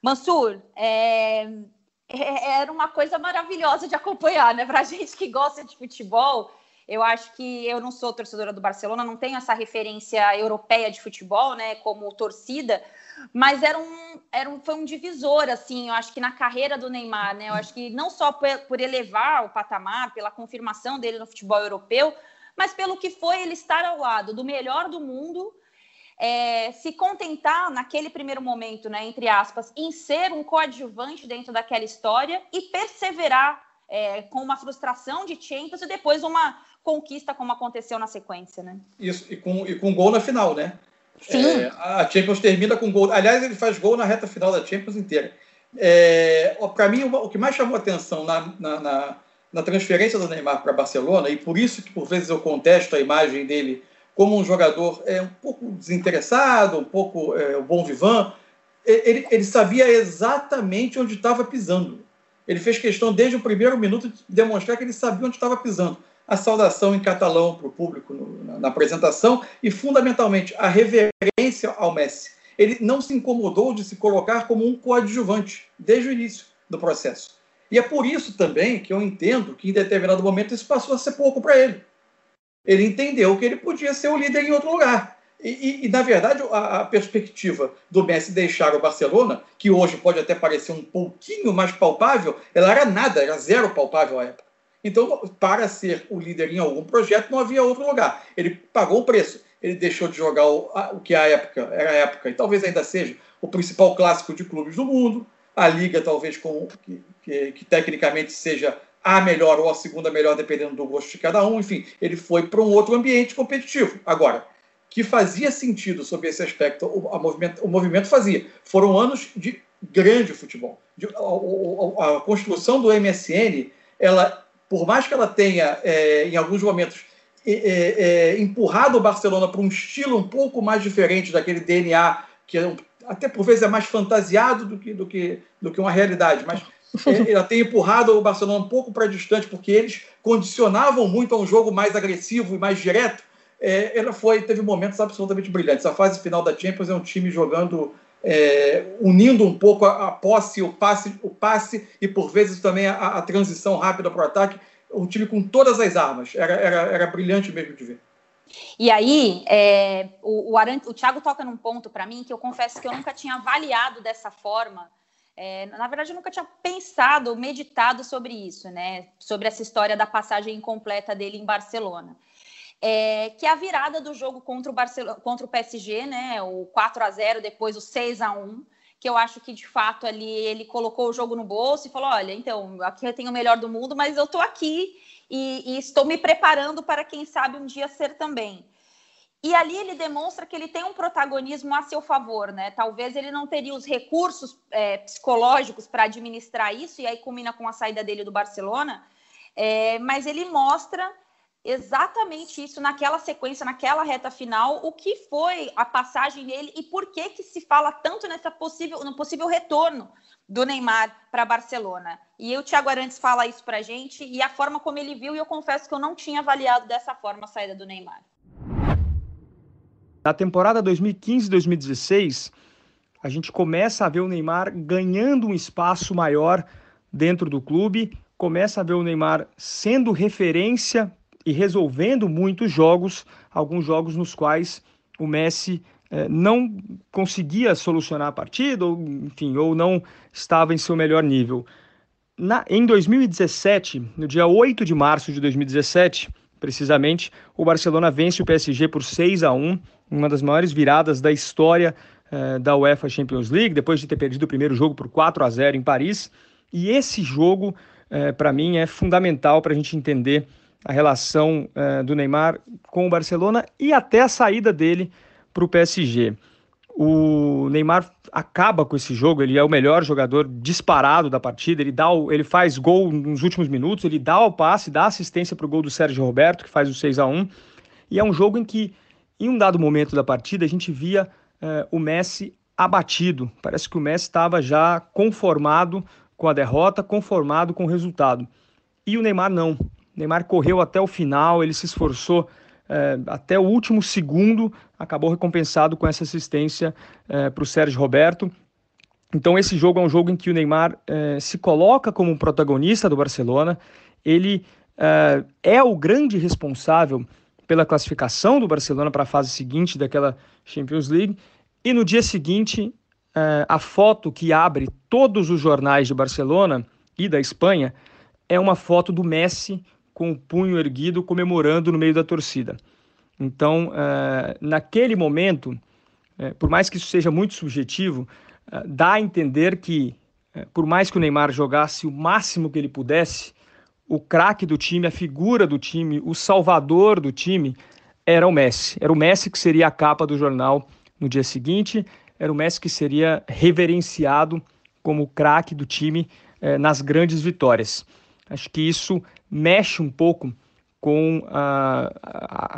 Mansur, é, era uma coisa maravilhosa de acompanhar, né? Para gente que gosta de futebol, eu acho que eu não sou torcedora do Barcelona, não tenho essa referência europeia de futebol, né? Como torcida, mas era um, era um, foi um divisor, assim, eu acho que na carreira do Neymar, né? Eu acho que não só por, por elevar o patamar, pela confirmação dele no futebol europeu, mas pelo que foi ele estar ao lado do melhor do mundo é, se contentar naquele primeiro momento, né, entre aspas, em ser um coadjuvante dentro daquela história e perseverar é, com uma frustração de Champions e depois uma conquista como aconteceu na sequência, né? Isso, e com, e com gol na final, né? Sim. É, a Champions termina com gol. Aliás, ele faz gol na reta final da Champions inteira. É, Para mim, o que mais chamou atenção na, na, na, na transferência do Neymar para Barcelona, e por isso que por vezes eu contesto a imagem dele como um jogador é, um pouco desinteressado, um pouco é, bom vivant, ele, ele sabia exatamente onde estava pisando. Ele fez questão, desde o primeiro minuto, de demonstrar que ele sabia onde estava pisando. A saudação em catalão para o público no, na, na apresentação e, fundamentalmente, a reverência ao Messi. Ele não se incomodou de se colocar como um coadjuvante desde o início do processo. E é por isso também que eu entendo que, em determinado momento, isso passou a ser pouco para ele ele entendeu que ele podia ser o líder em outro lugar. E, e, e na verdade, a, a, perspectiva do Messi deixar o Barcelona, que hoje pode até parecer um pouquinho mais palpável, ela era nada, era zero palpável à época. Então, para ser o líder em algum projeto, não havia outro lugar. Ele pagou o preço. Ele deixou de jogar o, a, o que à época era a época, e talvez ainda seja, o principal clássico de clubes do mundo, a liga talvez com, que, que, que tecnicamente seja a melhor ou a segunda melhor, dependendo do gosto de cada um. Enfim, ele foi para um outro ambiente competitivo. Agora, que fazia sentido sobre esse aspecto, o, movimento, o movimento fazia. Foram anos de grande futebol. De, a, a, a, construção do MSN, ela, por mais que ela tenha, é, em alguns momentos, é, é, empurrado o Barcelona para um estilo um pouco mais diferente daquele DNA que é, até por vezes é mais fantasiado do que, do que, do que uma realidade, mas ela tem empurrado o Barcelona um pouco para distante, porque eles condicionavam muito a um jogo mais agressivo e mais direto. É, ela foi, teve momentos absolutamente brilhantes. A fase final da Champions é um time jogando, é, unindo um pouco a, a, posse, o passe, o passe e por vezes também a, a transição rápida para o ataque. Um time com todas as armas. Era, era, era brilhante mesmo de ver. E aí, é, o, o, Aran, o Thiago toca num ponto para mim que eu confesso que eu nunca tinha avaliado dessa forma é, na verdade, eu nunca tinha pensado, meditado sobre isso, né? Sobre essa história da passagem incompleta dele em Barcelona. É, que é a virada do jogo contra o, Barcelona, contra o PSG, né? O 4 a 0 depois o 6 a 1 que eu acho que de fato ali ele colocou o jogo no bolso e falou: olha, então, aqui eu tenho o melhor do mundo, mas eu estou aqui e, e estou me preparando para quem sabe um dia ser também. E ali ele demonstra que ele tem um protagonismo a seu favor, né? Talvez ele não teria os recursos é, psicológicos para administrar isso, e aí combina com a saída dele do Barcelona, é, mas ele mostra exatamente isso naquela sequência, naquela reta final, o que foi a passagem dele e por que que se fala tanto nessa possível, no possível retorno do Neymar para Barcelona. E o Thiago Arantes fala isso para gente e a forma como ele viu, e eu confesso que eu não tinha avaliado dessa forma a saída do Neymar. Na temporada 2015-2016, a gente começa a ver o Neymar ganhando um espaço maior dentro do clube, começa a ver o Neymar sendo referência e resolvendo muitos jogos, alguns jogos nos quais o Messi eh, não conseguia solucionar a partida, ou, enfim, ou não estava em seu melhor nível. Na, em 2017, no dia 8 de março de 2017, precisamente, o Barcelona vence o PSG por 6 a 1, uma das maiores viradas da história eh, da UEFA Champions League, depois de ter perdido o primeiro jogo por 4 a 0 em Paris. E esse jogo, eh, para mim, é fundamental para a gente entender a relação eh, do Neymar com o Barcelona e até a saída dele para o PSG. O Neymar acaba com esse jogo, ele é o melhor jogador disparado da partida, ele, dá o, ele faz gol nos últimos minutos, ele dá o passe, dá assistência para o gol do Sérgio Roberto, que faz o 6 a 1 E é um jogo em que, em um dado momento da partida, a gente via eh, o Messi abatido. Parece que o Messi estava já conformado com a derrota, conformado com o resultado. E o Neymar não. O Neymar correu até o final, ele se esforçou é, até o último segundo, acabou recompensado com essa assistência é, para o Sérgio Roberto. Então, esse jogo é um jogo em que o Neymar é, se coloca como protagonista do Barcelona. Ele é, é o grande responsável pela classificação do Barcelona para a fase seguinte daquela Champions League. E no dia seguinte, é, a foto que abre todos os jornais de Barcelona e da Espanha é uma foto do Messi com o punho erguido, comemorando no meio da torcida. Então, uh, naquele momento, uh, por mais que isso seja muito subjetivo, dá a entender que, por mais que o Neymar jogasse o máximo que ele pudesse, o craque do time, a figura do time, o salvador do time, era o Messi. Era o Messi que seria a capa do jornal no dia seguinte, era o Messi que seria reverenciado como o craque do time nas grandes vitórias. Acho que isso mexe um pouco com a,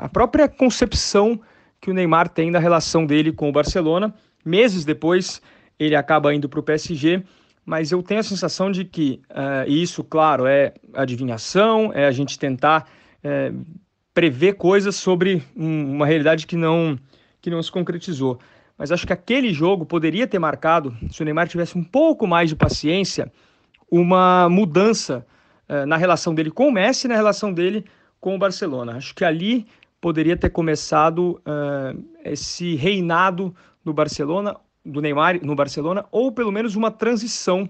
a própria concepção que o Neymar tem da relação dele com o Barcelona. Meses depois, ele acaba indo para o PSG, mas eu tenho a sensação de que uh, isso, claro, é adivinhação, é a gente tentar uh, prever coisas sobre um, uma realidade que não, que não se concretizou. Mas acho que aquele jogo poderia ter marcado, se o Neymar tivesse um pouco mais de paciência, uma mudança eh, na relação dele com o Messi na relação dele com o Barcelona. Acho que ali poderia ter começado uh, esse reinado do Barcelona, do Neymar no Barcelona, ou pelo menos uma transição,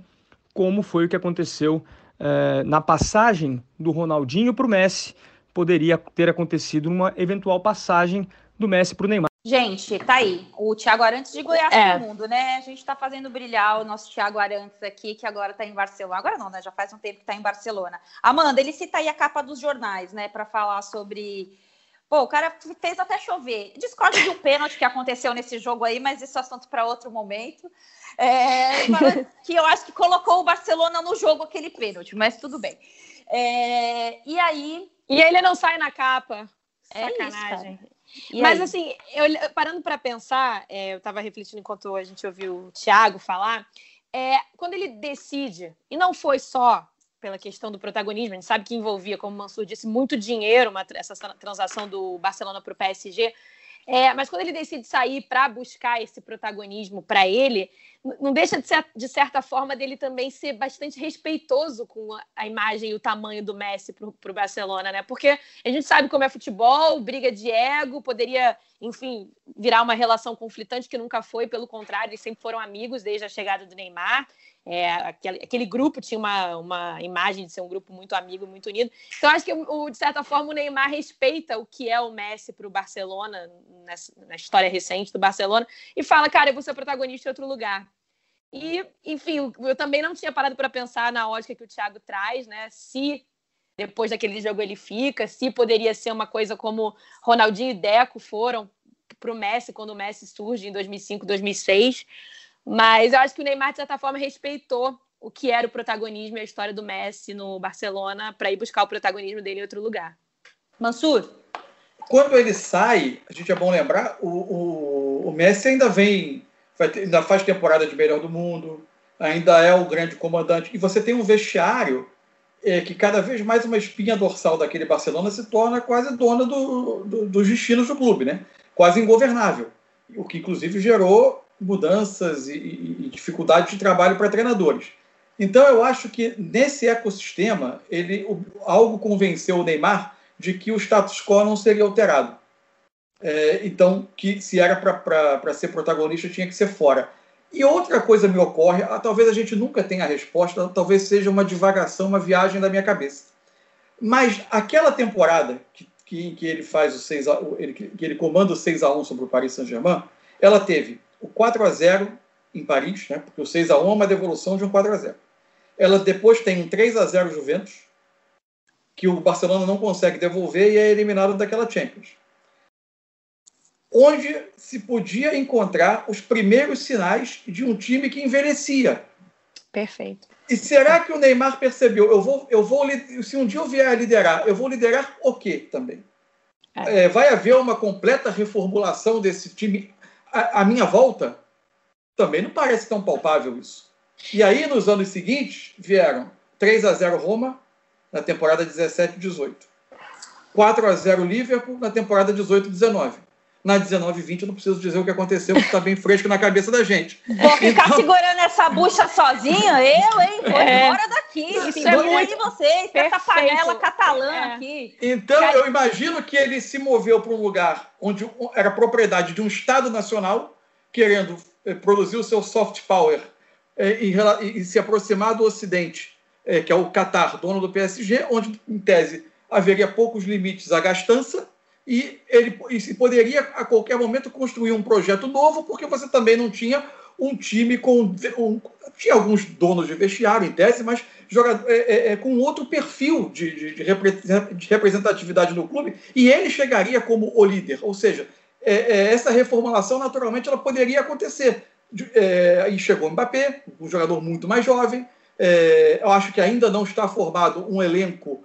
como foi o que aconteceu uh, na passagem do Ronaldinho para o Messi. Poderia ter acontecido uma eventual passagem do Messi para o Neymar. Gente, tá aí. O Thiago Arantes de Goiás é. do mundo, né? A gente tá fazendo brilhar o nosso Thiago Arantes aqui, que agora tá em Barcelona. Agora não, né? Já faz um tempo que tá em Barcelona. Amanda, ele cita aí a capa dos jornais, né? Para falar sobre. Pô, o cara fez até chover. Discordo de um pênalti que aconteceu nesse jogo aí, mas esse é assunto para outro momento. É, que eu acho que colocou o Barcelona no jogo aquele pênalti, mas tudo bem. É, e aí. E ele não sai na capa. É Sacanagem. Isso, e Mas aí? assim, eu, parando para pensar, é, eu estava refletindo enquanto a gente ouviu o Thiago falar, é, quando ele decide, e não foi só pela questão do protagonismo, a gente sabe que envolvia, como o Mansur disse, muito dinheiro, uma, essa transação do Barcelona para o PSG, é, mas quando ele decide sair para buscar esse protagonismo para ele, não deixa de, ser, de certa forma dele também ser bastante respeitoso com a, a imagem e o tamanho do Messi para o Barcelona, né? Porque a gente sabe como é futebol, briga de ego, poderia, enfim, virar uma relação conflitante que nunca foi, pelo contrário, eles sempre foram amigos desde a chegada do Neymar. É, aquele, aquele, grupo tinha uma, uma imagem de ser um grupo muito amigo, muito unido. Então, acho que, o, de certa forma, o Neymar respeita o que é o Messi para o Barcelona, nessa, na história recente do Barcelona, e fala, cara, eu vou ser protagonista em outro lugar. E, enfim, eu também não tinha parado para pensar na ótica que o Thiago traz, né? Se depois daquele jogo ele fica, se poderia ser uma coisa como Ronaldinho e Deco foram para o Messi quando o Messi surge em 2005, 2006. Mas eu acho que o Neymar, de certa forma, respeitou o que era o protagonismo e a história do Messi no Barcelona para ir buscar o protagonismo dele em outro lugar. Mansur? Quando ele sai, a gente é bom lembrar, o, o, o Messi ainda vem, ter, ainda faz temporada de melhor do mundo, ainda é o grande comandante. E você tem um vestiário é, que cada vez mais uma espinha dorsal daquele Barcelona se torna quase dona do, do, dos destinos do clube, né? quase ingovernável. O que, inclusive, gerou mudanças e, e dificuldades de trabalho para treinadores. Então eu acho que nesse ecossistema ele algo convenceu o Neymar de que o status quo não seria alterado. É, então que se era para ser protagonista tinha que ser fora. E outra coisa me ocorre, ah, talvez a gente nunca tenha a resposta, talvez seja uma divagação, uma viagem da minha cabeça. Mas aquela temporada que, que, que ele faz o 6 a, ele, que ele comanda o 6 a 1 sobre o Paris Saint-Germain, ela teve o 4 a 0 em Paris, né, porque o 6 a 1 é uma devolução de um 4 a 0. Ela depois tem um 3 a 0 Juventus, que o Barcelona não consegue devolver e é eliminado daquela Champions. Onde se podia encontrar os primeiros sinais de um time que envelhecia. Perfeito. E será que o Neymar percebeu? Eu vou, eu vou, se um dia eu vier a liderar, eu vou liderar o quê também? É. É, vai haver uma completa reformulação desse time à, à minha volta? Também não parece tão palpável isso. E aí, nos anos seguintes, vieram 3 a 0 Roma, na temporada 17-18. 4 a 0 Liverpool, na temporada 18-19 na 1920 eu não preciso dizer o que aconteceu, porque está bem fresco na cabeça da gente. Vou ficar então... segurando essa bucha sozinha, eu, hein? Vou é. embora daqui. Isso é muito... vocês, essa panela catalã é. aqui. Então, eu imagino que ele se moveu para um lugar onde era propriedade de um Estado nacional, querendo eh, produzir o seu soft power eh, e, se aproximar do Ocidente, eh, que é o Qatar, dono do PSG, onde, em tese, haveria poucos limites à gastança, e ele e se poderia a qualquer momento construir um projeto novo, porque você também não tinha um time com um, tinha alguns donos de vestiário em tese, mas jogador, é, é, é, com outro perfil de, de, de, representatividade no clube, e ele chegaria como o líder, ou seja, é, é essa reformulação naturalmente ela poderia acontecer. É, e chegou o Mbappé, um jogador muito mais jovem. eu acho que ainda não está formado um elenco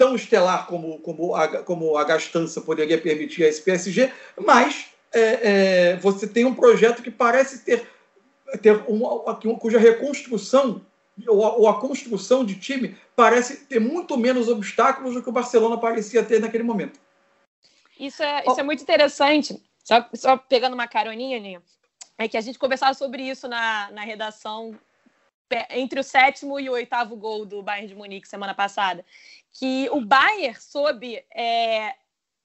tão estelar como, como, a, como a gastança poderia permitir a esse PSG, mas é, é, você tem um projeto que parece ter, ter uma, cuja reconstrução ou a, ou a, construção de time parece ter muito menos obstáculos do que o Barcelona parecia ter naquele momento. Isso é, isso é muito interessante. Só, só pegando uma caroninha, Ninho, é que a gente conversava sobre isso na, na redação entre o sétimo e o oitavo gol do Bayern de Munique semana passada que o Bayern soube é,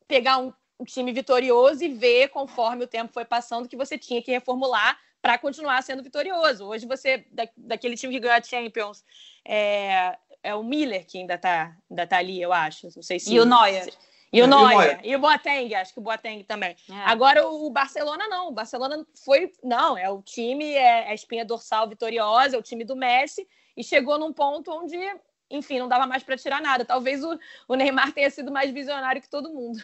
pegar um, um, time vitorioso e ver, conforme o tempo foi passando, que você tinha que reformular para continuar sendo vitorioso. Hoje você, da, daquele time que ganhou a Champions, é, é o Miller que ainda está ainda tá ali, eu acho. Não sei se... E o Neuer. E o Neuer, e o Boateng, acho que o Boateng também. É. Agora o Barcelona não, o Barcelona foi, não, é o time, é, é a espinha dorsal vitoriosa, é o time do Messi, e chegou num ponto onde enfim, não dava mais para tirar nada. Talvez o, o Neymar tenha sido mais visionário que todo mundo.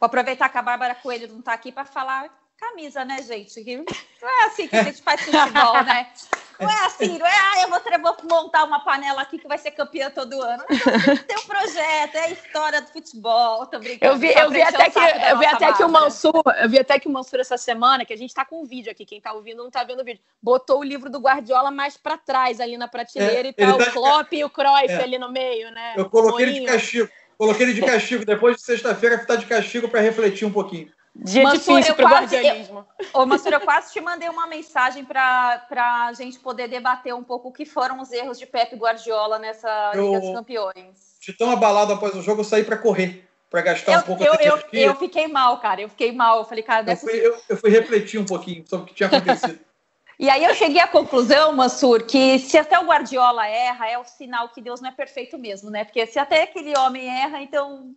Vou aproveitar que a Bárbara Coelho não está aqui para falar camisa, né, gente? Não é assim que a gente faz futebol, né? Não é assim, não é, ah, eu vou, vou montar uma panela aqui que vai ser campeã todo ano. Não, tem um projeto, é a história do futebol, tô brincando. Eu vi, eu vi até, que, eu vi até que o Mansur, eu vi até que o Mansur essa semana, que a gente tá com um vídeo aqui, quem tá ouvindo não tá vendo o vídeo, botou o livro do Guardiola mais para trás ali na prateleira é, e tá o Klopp e o Cruyff é. ali no meio, né? Eu coloquei ele de castigo. Coloquei ele de castigo. Depois de sexta-feira, tá de castigo para refletir um pouquinho. Dia Mansur, difícil para o guardianismo. Ô, Mansur, eu quase te mandei uma mensagem para a gente poder debater um pouco o que foram os erros de Pepe Guardiola nessa eu, Liga dos Campeões. De tão abalado após o jogo, eu saí para correr, para gastar eu, um pouco eu, eu, eu fiquei mal, cara. Eu fiquei mal. Eu falei, cara, eu fui, eu, eu fui refletir um pouquinho sobre o que tinha acontecido. E aí eu cheguei à conclusão, Mansur, que se até o Guardiola erra, é o sinal que Deus não é perfeito mesmo, né? Porque se até aquele homem erra, então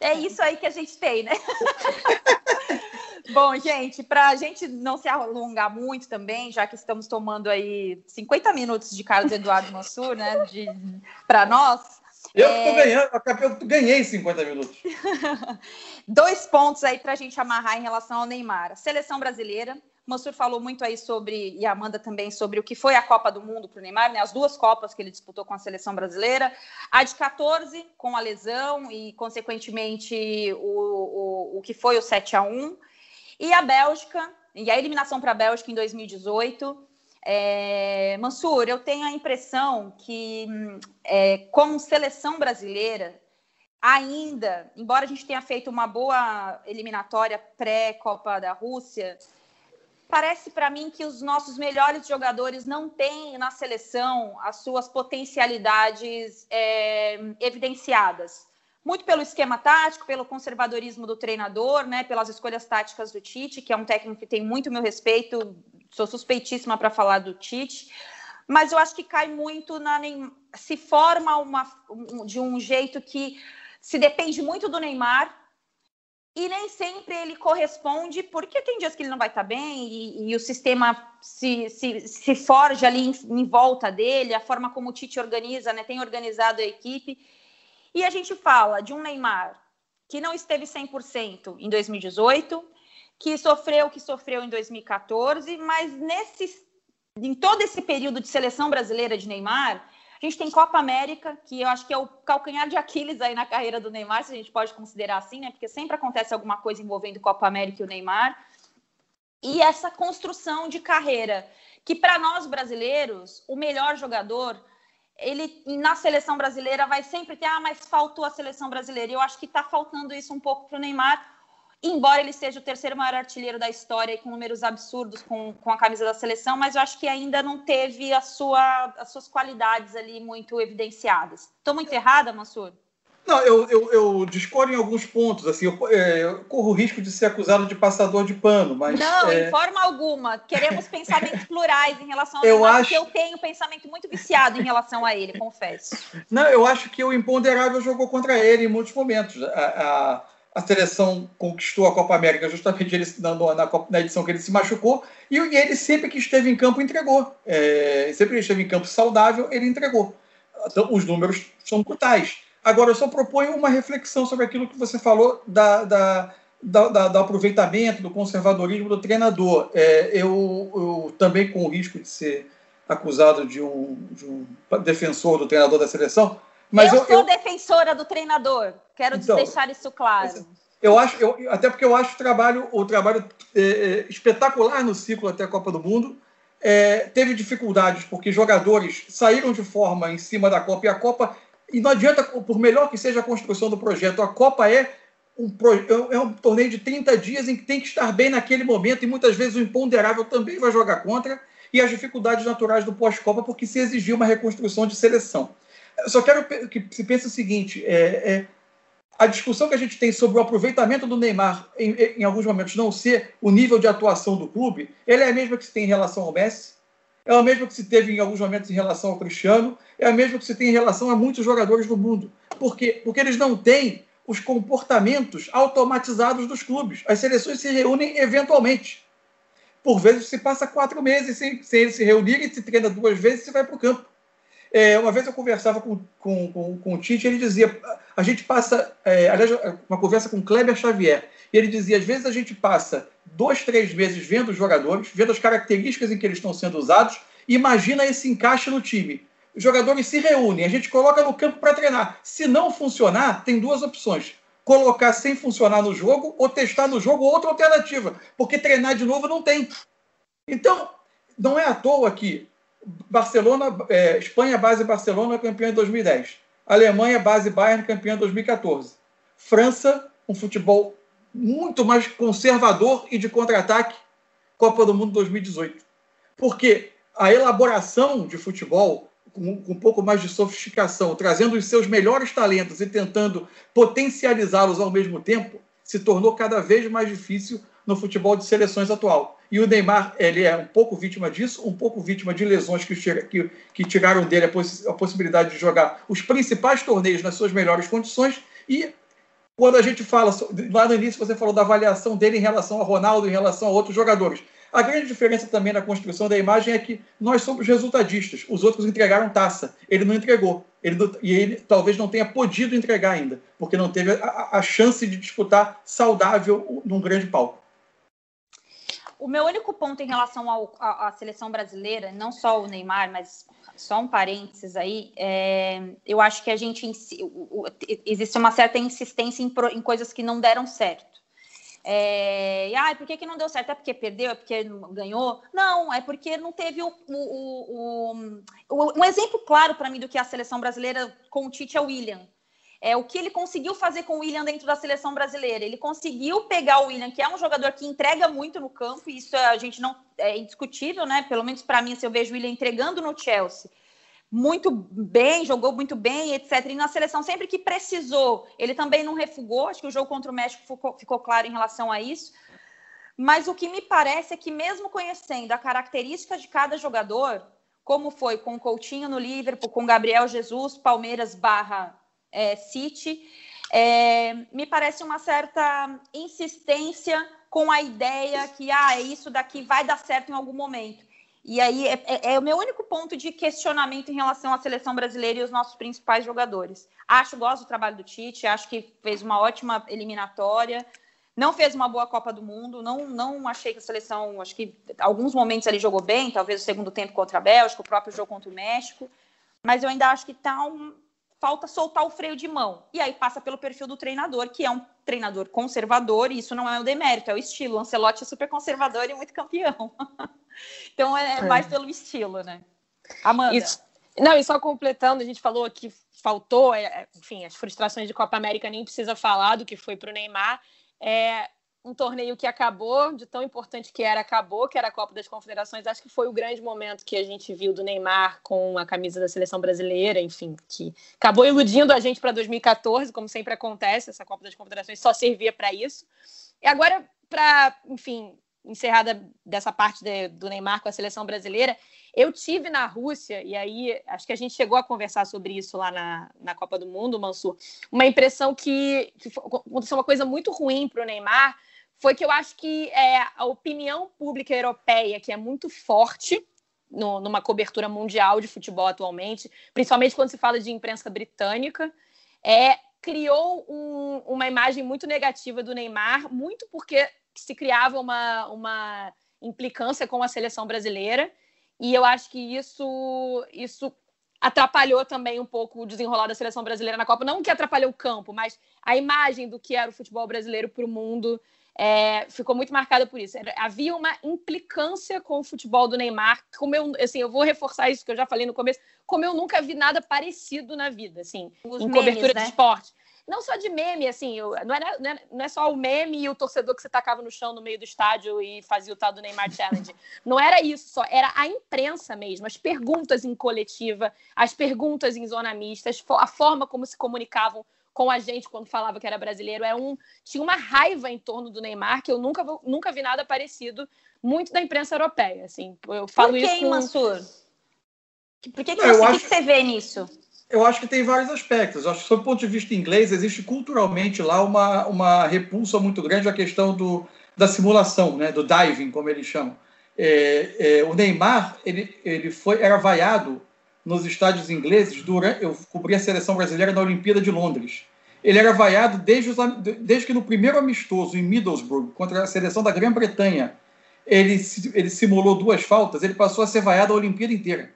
é isso aí que a gente tem, né? Bom, gente, para a gente não se alongar muito também, já que estamos tomando aí 50 minutos de Carlos Eduardo Mansur, né, para nós. Eu é... ganhando, eu ganhei 50 minutos. Dois pontos aí para a gente amarrar em relação ao Neymar. A seleção brasileira, Mansur falou muito aí sobre, e a Amanda também, sobre o que foi a Copa do Mundo para o Neymar, né? As duas Copas que ele disputou com a seleção brasileira. A de 14, com a lesão e, consequentemente, o, o, o que foi o 7 a 1 E a Bélgica, e a eliminação para a Bélgica em 2018. É, Mansur, eu tenho a impressão que, é, como seleção brasileira, ainda, embora a gente tenha feito uma boa eliminatória pré-Copa da Rússia, parece para mim que os nossos melhores jogadores não têm na seleção as suas potencialidades é, evidenciadas. Muito pelo esquema tático, pelo conservadorismo do treinador, né, pelas escolhas táticas do Tite, que é um técnico que tem muito meu respeito, sou suspeitíssima para falar do Tite, mas eu acho que cai muito na. Se forma uma, de um jeito que se depende muito do Neymar e nem sempre ele corresponde, porque tem dias que ele não vai estar bem e, e o sistema se, se, se forja ali em, em, volta dele, a forma como o Tite organiza, né, tem organizado a equipe. E a gente fala de um Neymar que não esteve 100% em 2018, que sofreu o que sofreu em 2014, mas nesse, em todo esse período de seleção brasileira de Neymar, a gente tem Copa América, que eu acho que é o calcanhar de Aquiles aí na carreira do Neymar, se a gente pode considerar assim, né? Porque sempre acontece alguma coisa envolvendo Copa América e o Neymar. E essa construção de carreira, que para nós brasileiros, o melhor jogador, ele na seleção brasileira vai sempre ter, ah, mas faltou a seleção brasileira. Eu acho que está faltando isso um pouco para o Neymar, embora ele seja o terceiro maior artilheiro da história e com números absurdos com, com a camisa da seleção, mas eu acho que ainda não teve a sua, as suas qualidades ali muito evidenciadas. Estou muito errada, Mansur? Não, eu, eu, eu, discordo em alguns pontos. Assim, eu, é, eu, corro o risco de ser acusado de passador de pano, mas. Não, é... em forma alguma. Queremos pensamentos plurais em relação ao eu Neymar, acho... eu tenho um pensamento muito viciado em relação a ele, confesso. Não, eu acho que o imponderável jogou contra ele em muitos momentos. A, a, a seleção conquistou a Copa América justamente ele, na, na, na, edição que ele se machucou, e ele sempre que esteve em campo entregou. É, sempre que esteve em campo saudável, ele entregou. Então, os números são brutais. Agora, eu só proponho uma reflexão sobre aquilo que você falou da, da, da, da do aproveitamento, do conservadorismo do treinador. É, eu, eu, também, com o risco de ser acusado de um, de um defensor do treinador da seleção, mas eu, eu sou eu... defensora do treinador. Quero então, deixar isso claro. Eu acho, eu, até porque eu acho o trabalho, o trabalho é, é, espetacular no ciclo até a Copa do Mundo. É, teve dificuldades porque jogadores saíram de forma em cima da Copa e a Copa e não adianta, por melhor que seja a construção do projeto, a Copa é um, é um torneio de 30 dias em que tem que estar bem naquele momento e muitas vezes o imponderável também vai jogar contra e as dificuldades naturais do pós-Copa porque se exigiu uma reconstrução de seleção. Só quero que se pense o seguinte: é, é, a discussão que a gente tem sobre o aproveitamento do Neymar em, em, alguns momentos não ser o nível de atuação do clube, ela é a mesma que se tem em relação ao Messi, é a mesma que se teve em alguns momentos em relação ao Cristiano, é a mesma que se tem em relação a muitos jogadores do mundo. Por quê? Porque eles não têm os comportamentos automatizados dos clubes. As seleções se reúnem eventualmente. Por vezes se passa quatro meses sem, sem eles se reunirem, se treina duas vezes e se vai para o campo. É, uma vez eu conversava com, com, com, com o Tite, ele dizia: a gente passa, é, aliás, uma conversa com Kleber Xavier, e ele dizia: às vezes a gente passa dois, três meses vendo os jogadores, vendo as características em que eles estão sendo usados, e imagina esse encaixe no time. Os jogadores se reúnem, a gente coloca no campo para treinar. Se não funcionar, tem duas opções: colocar sem funcionar no jogo ou testar no jogo outra alternativa, porque treinar de novo não tem. Então, não é à toa que Barcelona, é, Espanha, base Barcelona, campeão em 2010. Alemanha, base Bayern, campeão em 2014. França, um futebol muito mais conservador e de contra-ataque, Copa do Mundo 2018. Porque a elaboração de futebol, com, com um pouco mais de sofisticação, trazendo os seus melhores talentos e tentando potencializá-los ao mesmo tempo, se tornou cada vez mais difícil no futebol de seleções atual. E o Neymar ele é um pouco vítima disso, um pouco vítima de lesões que, que, que tiraram dele a, poss a, possibilidade de jogar os principais torneios nas suas melhores condições. E quando a gente fala, lá no início você falou da avaliação dele em relação a Ronaldo, em relação a outros jogadores. A grande diferença também na construção da imagem é que nós somos resultadistas. Os outros entregaram taça. Ele não entregou. Ele não, e ele talvez não tenha podido entregar ainda, porque não teve a, a chance de disputar saudável num grande palco. O meu único ponto em relação à, seleção brasileira, não só o Neymar, mas só um parênteses aí, é, eu acho que a gente existe uma certa insistência em, em coisas que não deram certo. É, e, ah, por que, que não deu certo? É porque perdeu? É porque ganhou? Não, é porque não teve o. o, um exemplo claro para mim do que a seleção brasileira com o Tite é o William é, o que ele conseguiu fazer com o William dentro da seleção brasileira. Ele conseguiu pegar o William, que é um jogador que entrega muito no campo, e isso a gente não é indiscutível, né? Pelo menos para mim, se eu vejo o William entregando no Chelsea muito bem, jogou muito bem, etc. E na seleção, sempre que precisou, ele também não refugou. Acho que o jogo contra o México ficou, ficou claro em relação a isso. Mas o que me parece é que, mesmo conhecendo a característica de cada jogador, como foi com o Coutinho no Liverpool, com Gabriel Jesus, Palmeiras barra é, City. é, me parece uma certa insistência com a ideia que ah, isso daqui vai dar certo em algum momento. E aí é, é, é, o meu único ponto de questionamento em relação à seleção brasileira e os nossos principais jogadores. Acho, gosto do trabalho do Tite, acho que fez uma ótima eliminatória, não fez uma boa Copa do Mundo, não, não achei que a seleção, acho que alguns momentos ele jogou bem, talvez o segundo tempo contra a Bélgica, o próprio jogo contra o México, mas eu ainda acho que tá um, falta soltar o freio de mão. E aí passa pelo perfil do treinador, que é um treinador conservador, e isso não é o demérito, é o estilo. O Ancelotti é super conservador e muito campeão. então é, é mais pelo estilo, né? Amanda. Isso. Não, e só completando, a gente falou que faltou, é, é, enfim, as frustrações de Copa América nem precisa falar do que foi para o Neymar. É um torneio que acabou, de tão importante que era, acabou, que era a Copa das Confederações. Acho que foi o grande momento que a gente viu do Neymar com a camisa da seleção brasileira, enfim, que acabou iludindo a gente para 2014, como sempre acontece, essa Copa das Confederações só servia para isso. E agora, para, enfim, encerrada dessa parte de, do Neymar com a seleção brasileira, eu tive na Rússia, e aí acho que a gente chegou a conversar sobre isso lá na, na Copa do Mundo, Mansur, uma impressão que, que aconteceu uma coisa muito ruim para o Neymar, foi que eu acho que é, a opinião pública europeia, que é muito forte no, numa cobertura mundial de futebol atualmente, principalmente quando se fala de imprensa britânica, é, criou um, uma imagem muito negativa do Neymar, muito porque se criava uma, uma implicância com a seleção brasileira. E eu acho que isso, isso atrapalhou também um pouco o desenrolar da seleção brasileira na Copa. Não que atrapalhou o campo, mas a imagem do que era o futebol brasileiro para o mundo é, ficou muito marcada por isso. Havia uma implicância com o futebol do Neymar, como eu, assim, eu vou reforçar isso que eu já falei no começo, como eu nunca vi nada parecido na vida, assim, Os em memes, cobertura né? de esporte não só de meme, assim, não é, não, é, não é só o meme e o torcedor que você tacava no chão no meio do estádio e fazia o tal do Neymar Challenge. Não era isso só, era a imprensa mesmo, as perguntas em coletiva, as perguntas em zona mista, a forma como se comunicavam com a gente quando falava que era brasileiro. É um, tinha uma raiva em torno do Neymar que eu nunca, nunca vi nada parecido, muito da imprensa europeia. Assim, eu falo Por que, isso com... Mansur? Por que, que, você, acho... que você vê nisso? Eu acho que tem vários aspectos. Eu acho que, sob o ponto de vista inglês, existe culturalmente lá uma, uma repulsa muito grande à questão do, da simulação, né, do diving, como eles chamam. É, é, o Neymar ele, ele foi, era vaiado nos estádios ingleses durante. Eu cobri a seleção brasileira na Olimpíada de Londres. Ele era vaiado desde, os, desde que no primeiro amistoso em Middlesbrough, contra a seleção da Grã-Bretanha, ele, ele simulou duas faltas, ele passou a ser vaiado a Olimpíada inteira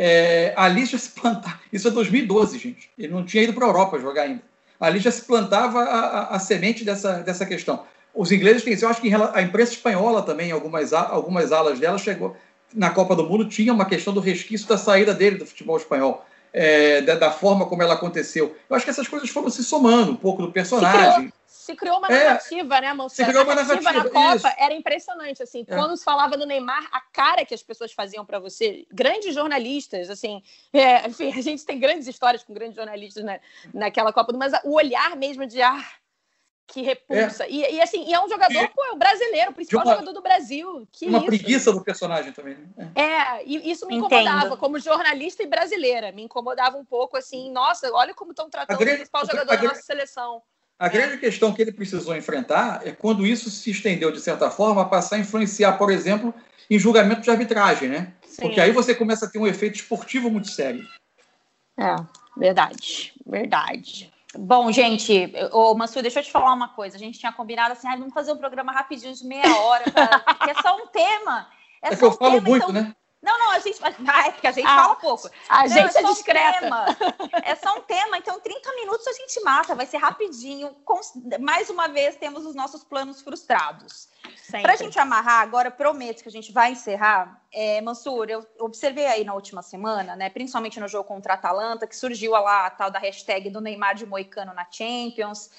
é, ali já se plantava. Isso é 2012, gente. Ele não tinha ido para a Europa jogar ainda. Ali já se plantava a, a, a, semente dessa, dessa questão. Os ingleses têm. Eu acho que a imprensa espanhola também, algumas, algumas alas dela, chegou na Copa do Mundo, tinha uma questão do resquício da saída dele do futebol espanhol. É, da, da, forma como ela aconteceu. Eu acho que essas coisas foram se somando um pouco do personagem se criou uma é, narrativa, é, né, Monsenhor? Se criou uma narrativa, narrativa na Copa isso. era impressionante, assim, é. quando se falava do Neymar, a cara que as pessoas faziam para você, grandes jornalistas, assim, é, enfim, a gente tem grandes histórias com grandes jornalistas na, naquela Copa, mas o olhar mesmo de, ah, que repulsa. É. E, e, assim, e é um jogador, e, pô, é o brasileiro, o principal uma, jogador do Brasil. Que uma isso? preguiça do personagem também. Né? É, é e isso me incomodava, Entendo. como jornalista e brasileira. Me incomodava um pouco, assim, nossa, olha como estão tratando grande, o principal jogador da nossa seleção. A grande questão que ele precisou enfrentar é quando isso se estendeu, de certa forma, a passar a influenciar, por exemplo, em julgamento de arbitragem, né? Sim. Porque aí você começa a ter um efeito esportivo muito sério. É, verdade, verdade. Bom, gente, ô Mansur, deixa eu te falar uma coisa. A gente tinha combinado assim, ah, vamos fazer um programa rapidinho de meia hora, pra... porque é só um tema. É, é que eu falo tema, muito, então... né? Não, não, a gente. Ah, é porque a gente ah, fala pouco. A não, gente é, é discreta. Um é só um tema, então 30 minutos a gente mata, vai ser rapidinho. Mais uma vez, temos os nossos planos frustrados. Para a gente amarrar, agora prometo que a gente vai encerrar. É, Mansur, eu observei aí na última semana, né, principalmente no jogo contra a Atalanta, que surgiu lá a tal da hashtag do Neymar de Moicano na Champions.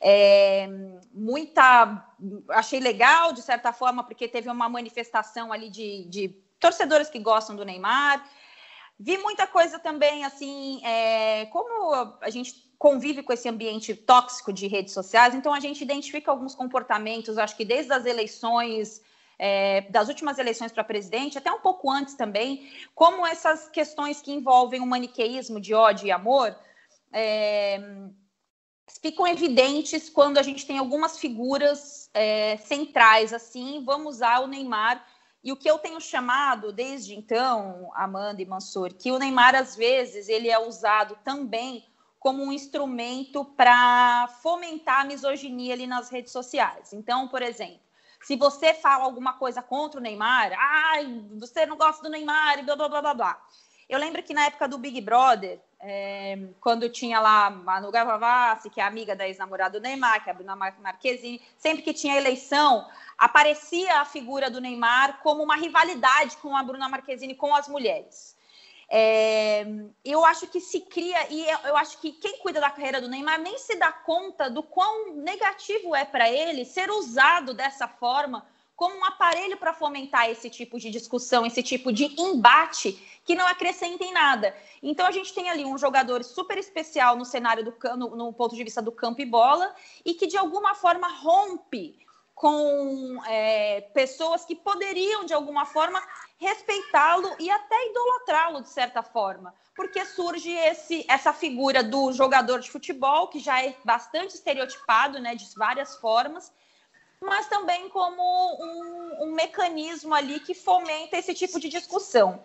É, muita. Achei legal, de certa forma, porque teve uma manifestação ali de, de torcedores que gostam do Neymar. Vi muita coisa também, assim, é, como a gente convive com esse ambiente tóxico de redes sociais, então a gente identifica alguns comportamentos, acho que desde as eleições, é, das últimas eleições para presidente, até um pouco antes também, como essas questões que envolvem o maniqueísmo de ódio e amor. É, ficam evidentes quando a gente tem algumas figuras é, centrais, assim, vamos usar o Neymar. E o que eu tenho chamado desde então, Amanda e Mansur, que o Neymar, às vezes, ele é usado também como um instrumento para fomentar a misoginia ali nas redes sociais. Então, por exemplo, se você fala alguma coisa contra o Neymar, ai, você não gosta do Neymar, e blá, blá, blá, blá, blá. Eu lembro que na época do Big Brother, é, quando tinha lá Manu Gavassi, que é amiga da ex-namorada do Neymar, que é a Bruna Marquezine, sempre que tinha eleição, aparecia a figura do Neymar como uma rivalidade com a Bruna Marquezine com as mulheres. É, eu acho que se cria, e eu acho que quem cuida da carreira do Neymar nem se dá conta do quão negativo é para ele ser usado dessa forma como um aparelho para fomentar esse tipo de discussão, esse tipo de embate que não acrescenta em nada. Então a gente tem ali um jogador super especial no cenário do no, no ponto de vista do campo e bola e que de alguma forma rompe com é, pessoas que poderiam de alguma forma respeitá-lo e até idolatrá-lo de certa forma, porque surge esse, essa figura do jogador de futebol que já é bastante estereotipado, né, de várias formas, mas também como um, um mecanismo ali que fomenta esse tipo de discussão.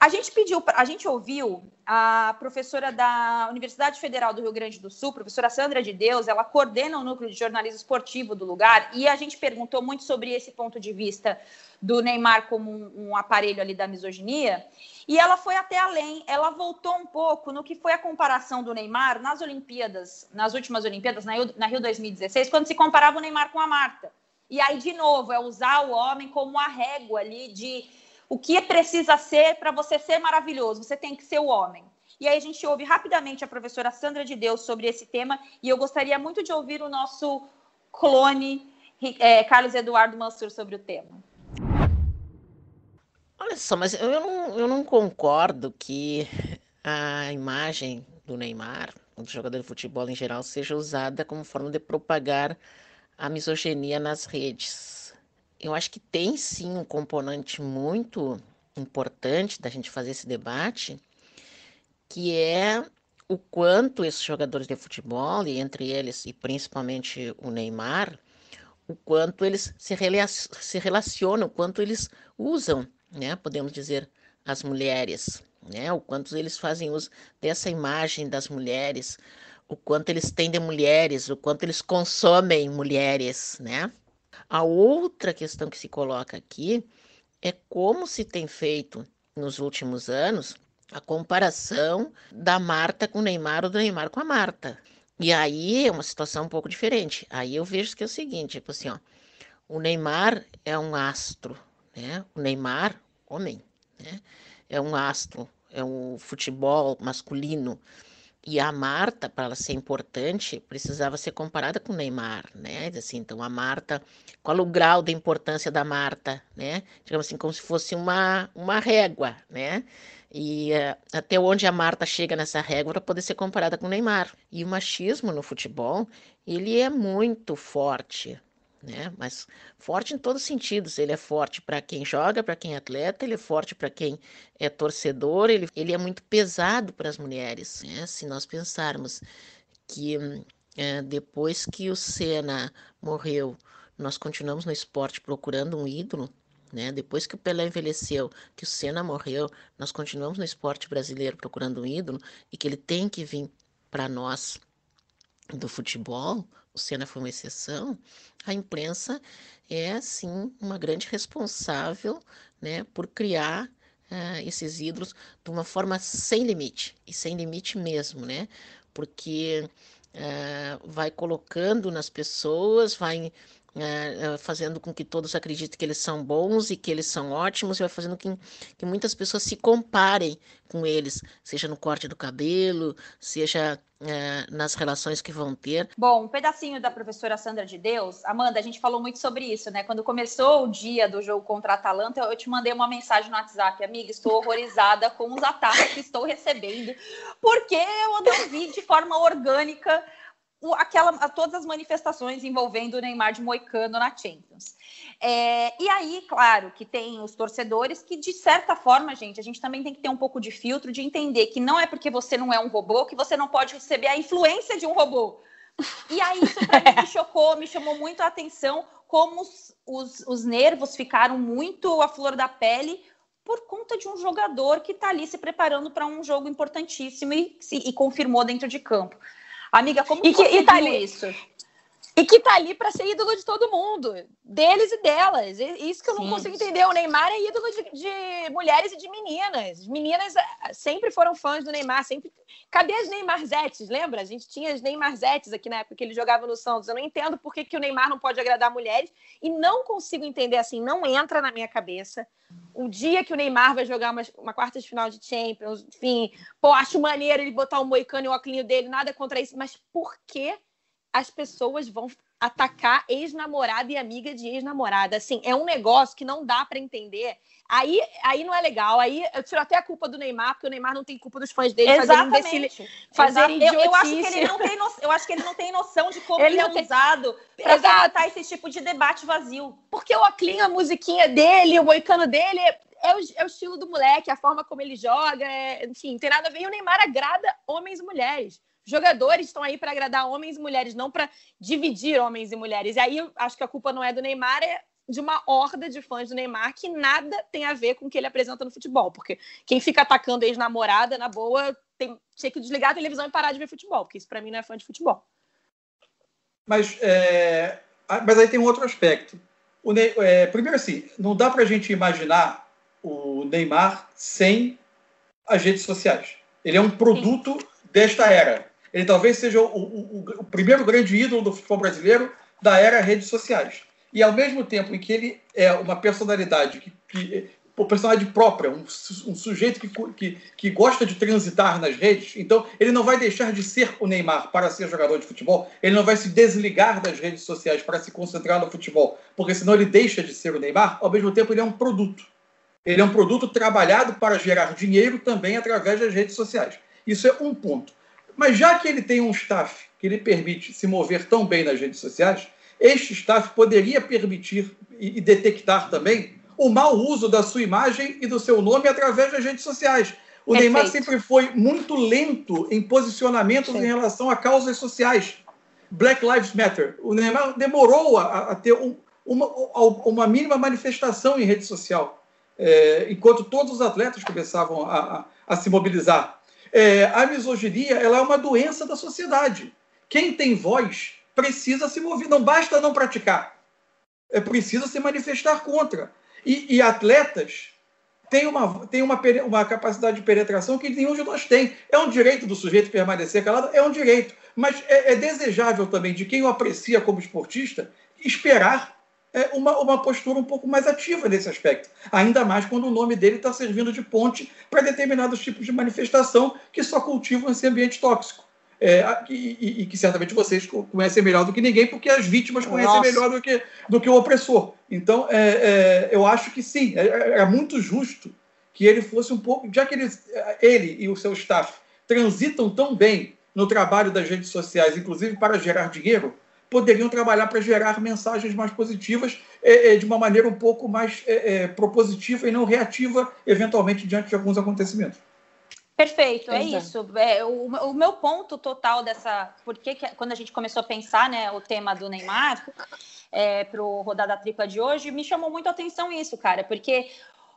A gente pediu, a gente ouviu a professora da Universidade Federal do Rio Grande do Sul, professora Sandra de Deus, ela coordena o núcleo de jornalismo esportivo do lugar, e a gente perguntou muito sobre esse ponto de vista do Neymar como um, um aparelho ali da misoginia, e ela foi até além, ela voltou um pouco no que foi a comparação do Neymar nas Olimpíadas, nas últimas Olimpíadas, na Rio, na Rio 2016, quando se comparava o Neymar com a Marta. E aí, de novo, é usar o homem como a régua ali de o que precisa ser para você ser maravilhoso? Você tem que ser o homem. E aí a gente ouve rapidamente a professora Sandra de Deus sobre esse tema e eu gostaria muito de ouvir o nosso clone é, Carlos Eduardo Mansur sobre o tema. Olha só, mas eu não, eu não concordo que a imagem do Neymar, do jogador de futebol em geral, seja usada como forma de propagar a misoginia nas redes eu acho que tem sim um componente muito importante da gente fazer esse debate, que é o quanto esses jogadores de futebol, e entre eles e principalmente o Neymar, o quanto eles se, se relacionam, o quanto eles usam, né, podemos dizer, as mulheres, né, o quanto eles fazem uso dessa imagem das mulheres, o quanto eles têm de mulheres, o quanto eles consomem mulheres, né? A outra questão que se coloca aqui é como se tem feito nos últimos anos a comparação da Marta com o Neymar ou do Neymar com a Marta. E aí é uma situação um pouco diferente. Aí eu vejo que é o seguinte, tipo assim, ó, o Neymar é um astro, né? O Neymar, homem, né? É um astro, é um futebol masculino. E a Marta, para ela ser importante, precisava ser comparada com o Neymar, né? Assim, então, a Marta, qual o grau de importância da Marta, né? Digamos assim, como se fosse uma, uma régua, né? E uh, até onde a Marta chega nessa régua para poder ser comparada com o Neymar. E o machismo no futebol, ele é muito forte, né? Mas forte em todos os sentidos. Ele é forte para quem joga, para quem é atleta, ele é forte para quem é torcedor, ele, ele é muito pesado para as mulheres. Né? Se nós pensarmos que é, depois que o Senna morreu, nós continuamos no esporte procurando um ídolo, né? Depois que o Pelé envelheceu, que o Senna morreu, nós continuamos no esporte brasileiro procurando um ídolo e que ele tem que vir para nós do futebol, o Senna foi uma exceção, a imprensa é, sim, uma grande responsável né, por criar uh, esses ídolos de uma forma sem limite, e sem limite mesmo, né? Porque uh, vai colocando nas pessoas, vai é, fazendo com que todos acreditem que eles são bons e que eles são ótimos, e vai fazendo com que muitas pessoas se comparem com eles, seja no corte do cabelo, seja é, nas relações que vão ter. Bom, um pedacinho da professora Sandra de Deus, Amanda, a gente falou muito sobre isso, né? Quando começou o dia do jogo contra a Atalanta, eu te mandei uma mensagem no WhatsApp, amiga, estou horrorizada com os ataques que estou recebendo, porque eu não vi de forma orgânica aquela, todas as manifestações envolvendo o Neymar de Moicano na Champions. É, e aí, claro, que tem os torcedores que, de certa forma, gente, a gente também tem que ter um pouco de filtro de entender que não é porque você não é um robô que você não pode receber a influência de um robô. E aí isso para mim me chocou, me chamou muito a atenção como os, os, os nervos ficaram muito à flor da pele por conta de um jogador que está ali se preparando para um jogo importantíssimo e, e, confirmou dentro de campo. Amiga, como e que, você e tá ali, isso? E que tá ali para ser ídolo de todo mundo, deles e delas. Isso que eu não Sim. consigo entender. O Neymar é ídolo de, de, mulheres e de meninas. As meninas ah, sempre foram fãs do Neymar, sempre. Cadê as Neymarzetes? Lembra? A gente tinha as Neymarzetes aqui na época que ele jogava no Santos. Eu não entendo por que, que o Neymar não pode agradar mulheres e não consigo entender assim, não entra na minha cabeça. O dia que o Neymar vai jogar uma, uma quarta de final de Champions, enfim, pô, acho maneiro ele botar o moicano e o óculos dele, nada contra isso, mas por que as pessoas vão atacar ex-namorada e amiga de ex-namorada. Assim, é um negócio que não dá para entender. Aí, aí não é legal. Aí eu tiro até a culpa do Neymar, porque o Neymar não tem culpa dos fãs dele Exatamente. fazerem eu, eu, acho que ele não tem no, eu acho que ele não tem noção de como ele, ele é tem... usado para tratar esse tipo de debate vazio. Porque o Oclinho, a musiquinha dele, o boicano dele é o, é o, estilo do moleque, a forma como ele joga, é, enfim, tem nada a ver. E o Neymar agrada homens e mulheres jogadores estão aí para agradar homens e mulheres, não para dividir homens e mulheres. E aí acho que a culpa não é do Neymar, é de uma horda de fãs do Neymar que nada tem a ver com o que ele apresenta no futebol. Porque quem fica atacando ex-namorada, na boa, tem, tinha que desligar a televisão e parar de ver futebol, porque isso para mim não é fã de futebol. Mas, é, mas aí tem um outro aspecto. O Ney, é, primeiro, assim, não dá para a gente imaginar o Neymar sem as redes sociais. Ele é um produto Sim. desta era. Ele talvez seja o, o, o, primeiro grande ídolo do futebol brasileiro da era redes sociais. E ao mesmo tempo em que ele é uma personalidade que, que uma personalidade própria, um, um sujeito que, que, que, gosta de transitar nas redes, então ele não vai deixar de ser o Neymar para ser jogador de futebol, ele não vai se desligar das redes sociais para se concentrar no futebol, porque senão ele deixa de ser o Neymar, ao mesmo tempo ele é um produto. Ele é um produto trabalhado para gerar dinheiro também através das redes sociais. Isso é um ponto. Mas já que ele tem um staff que lhe permite se mover tão bem nas redes sociais, este staff poderia permitir e detectar também o mau uso da sua imagem e do seu nome através das redes sociais. O Perfeito. Neymar sempre foi muito lento em posicionamentos Sim. em relação a causas sociais. Black Lives Matter. O Neymar demorou a, a ter um, uma, uma, mínima manifestação em rede social, é, enquanto todos os atletas começavam a, a, a se mobilizar. É, a misoginia ela é uma doença da sociedade. Quem tem voz precisa se mover, não basta não praticar, é preciso se manifestar contra. E, e atletas têm, uma, têm uma, uma capacidade de penetração que nenhum de nós tem. É um direito do sujeito permanecer calado? É um direito. Mas é, é desejável também de quem o aprecia como esportista esperar é, uma, uma postura um pouco mais ativa nesse aspecto. Ainda mais quando o nome dele está servindo de ponte para determinados tipos de manifestação que só cultivam esse ambiente tóxico. É, e, e, e, que certamente vocês conhecem melhor do que ninguém, porque as vítimas conhecem Nossa. melhor do que, do que o opressor. Então, é, é, eu acho que sim, é, é, é, muito justo que ele fosse um pouco. Já que ele, ele e o seu staff transitam tão bem no trabalho das redes sociais, inclusive para gerar dinheiro, poderiam trabalhar para gerar mensagens mais positivas é, é, de uma maneira um pouco mais é, é propositiva e não reativa, eventualmente, diante de alguns acontecimentos. Perfeito, é isso. É, o, o, meu ponto total dessa. Porque que, quando a gente começou a pensar né, o tema do Neymar é, para o Rodada Tripla de hoje, me chamou muito a atenção isso, cara, porque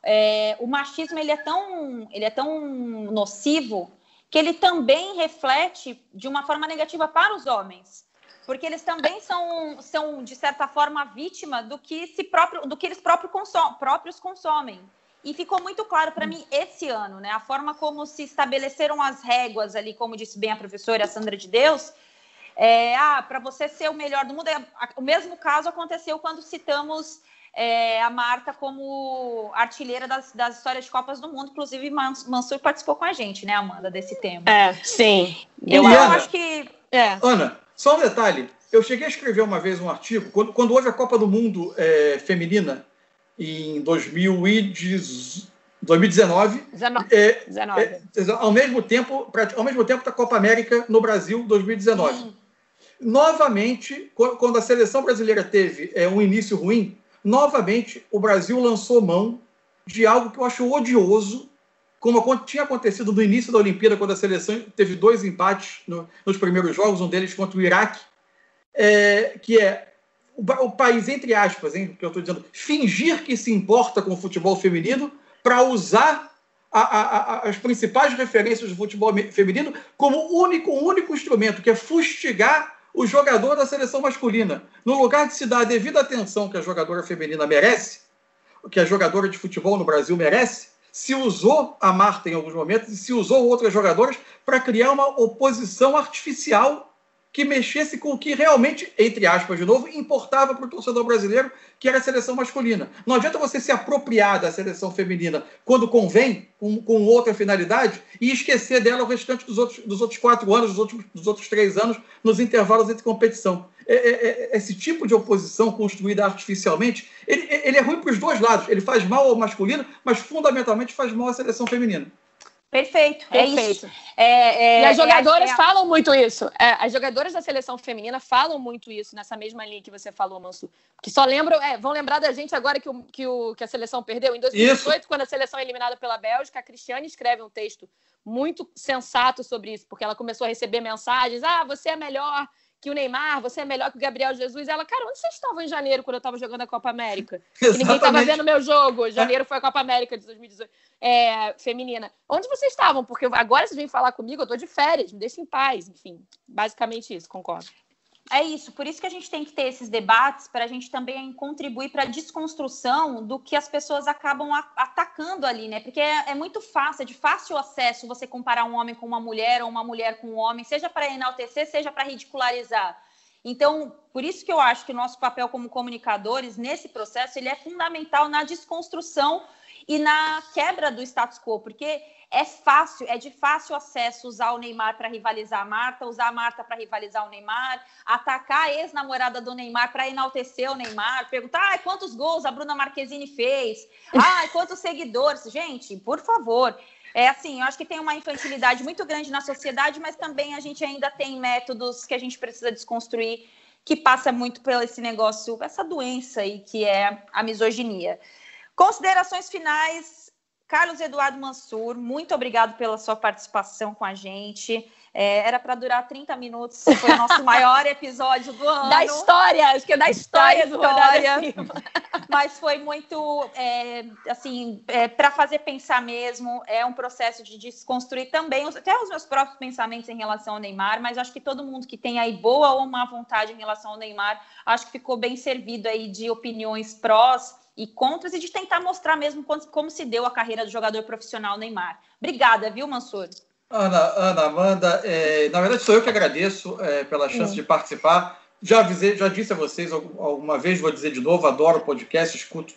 é, o machismo ele é, tão, ele é tão nocivo que ele também reflete de uma forma negativa para os homens porque eles também são, são de certa forma, vítima do que, se próprio, do que eles próprio consom próprios consomem. E ficou muito claro para mim esse ano, né? A forma como se estabeleceram as réguas ali, como disse bem a professora Sandra de Deus. É, ah, para você ser o melhor do mundo. É, o mesmo caso aconteceu quando citamos é, a Marta como artilheira das, das, histórias de Copas do Mundo. Inclusive, Mansur participou com a gente, né, Amanda, desse tema. É, sim. Eu, eu acho que. É. Ana, só um detalhe. Eu cheguei a escrever uma vez um artigo, quando, quando houve a Copa do Mundo é, feminina, em 2019, 2019 é, 19. É, ao mesmo tempo, ao mesmo tempo da Copa América no Brasil 2019. Hum. Novamente, quando a seleção brasileira teve é, um início ruim, novamente o Brasil lançou mão de algo que eu acho odioso, como tinha acontecido no início da Olimpíada, quando a seleção teve dois empates no, nos primeiros jogos, um deles contra o Iraque é, que é o, o, país, entre aspas, hein, que eu estou dizendo, fingir que se importa com o futebol feminino para usar a, a, a, as principais referências do futebol feminino como único, único instrumento, que é fustigar o jogador da seleção masculina. No lugar de se dar a devida atenção que a jogadora feminina merece, que a jogadora de futebol no Brasil merece, se usou a Marta em alguns momentos e se usou outras jogadoras para criar uma oposição artificial que mexesse com o que realmente, entre aspas, de novo, importava para o torcedor brasileiro, que era a seleção masculina. Não adianta você se apropriar da seleção feminina quando convém, com, com outra finalidade, e esquecer dela o restante dos outros, dos outros quatro anos, dos outros, dos outros três anos, nos intervalos entre competição. É, é, é, esse tipo de oposição construída artificialmente, ele, ele é ruim para os dois lados. Ele faz mal ao masculino, mas fundamentalmente faz mal à seleção feminina. Perfeito, é isso. É, é, e as jogadoras é, falam muito isso. É, as jogadoras da seleção feminina falam muito isso nessa mesma linha que você falou, Mansu. Que só lembram, é, vão lembrar da gente agora que, o, que, o, que a seleção perdeu. Em 2018, isso. quando a seleção é eliminada pela Bélgica, a Cristiane escreve um texto muito sensato sobre isso, porque ela começou a receber mensagens: ah, você é melhor que o Neymar, você é melhor que o Gabriel Jesus. Ela, cara, onde vocês estavam em janeiro quando eu estava jogando a Copa América? Ninguém estava vendo meu jogo. Janeiro foi a Copa América de 2018, é, feminina. Onde vocês estavam? Porque agora vocês vêm falar comigo, eu estou de férias, me deixem em paz. Enfim, basicamente isso, concordo. É isso, por isso que a gente tem que ter esses debates para a gente também contribuir para a desconstrução do que as pessoas acabam atacando ali, né? Porque é, é, muito fácil, é de fácil acesso você comparar um homem com uma mulher ou uma mulher com um homem, seja para enaltecer, seja para ridicularizar. Então, por isso que eu acho que o nosso papel como comunicadores nesse processo ele é fundamental na desconstrução e na quebra do status quo, porque é fácil, é de fácil acesso usar o Neymar para rivalizar a Marta, usar a Marta para rivalizar o Neymar, atacar a ex-namorada do Neymar para enaltecer o Neymar, perguntar ah, quantos gols a Bruna Marquezine fez, ah, quantos seguidores. Gente, por favor. É assim, eu acho que tem uma infantilidade muito grande na sociedade, mas também a gente ainda tem métodos que a gente precisa desconstruir, que passa muito por esse negócio, essa doença aí que é a misoginia. Considerações finais, Carlos Eduardo Mansur, muito obrigado pela sua participação com a gente. É, era para durar 30 minutos, foi o nosso maior episódio do ano. Da história, acho que é da história, da história do Rodada Mas foi muito, é, assim, é, para fazer pensar mesmo, é um processo de desconstruir também, até os meus próprios pensamentos em relação ao Neymar, mas acho que todo mundo que tem aí boa ou má vontade em relação ao Neymar, acho que ficou bem servido aí de opiniões prós e contras e de tentar mostrar mesmo como, como se deu a carreira do jogador profissional Neymar. Obrigada, viu, Mansur? Ana, Ana Amanda, é, na verdade sou eu que agradeço é, pela chance hum. de participar. Já avisei, já disse a vocês alguma vez, vou dizer de novo, adoro o podcast, escuto,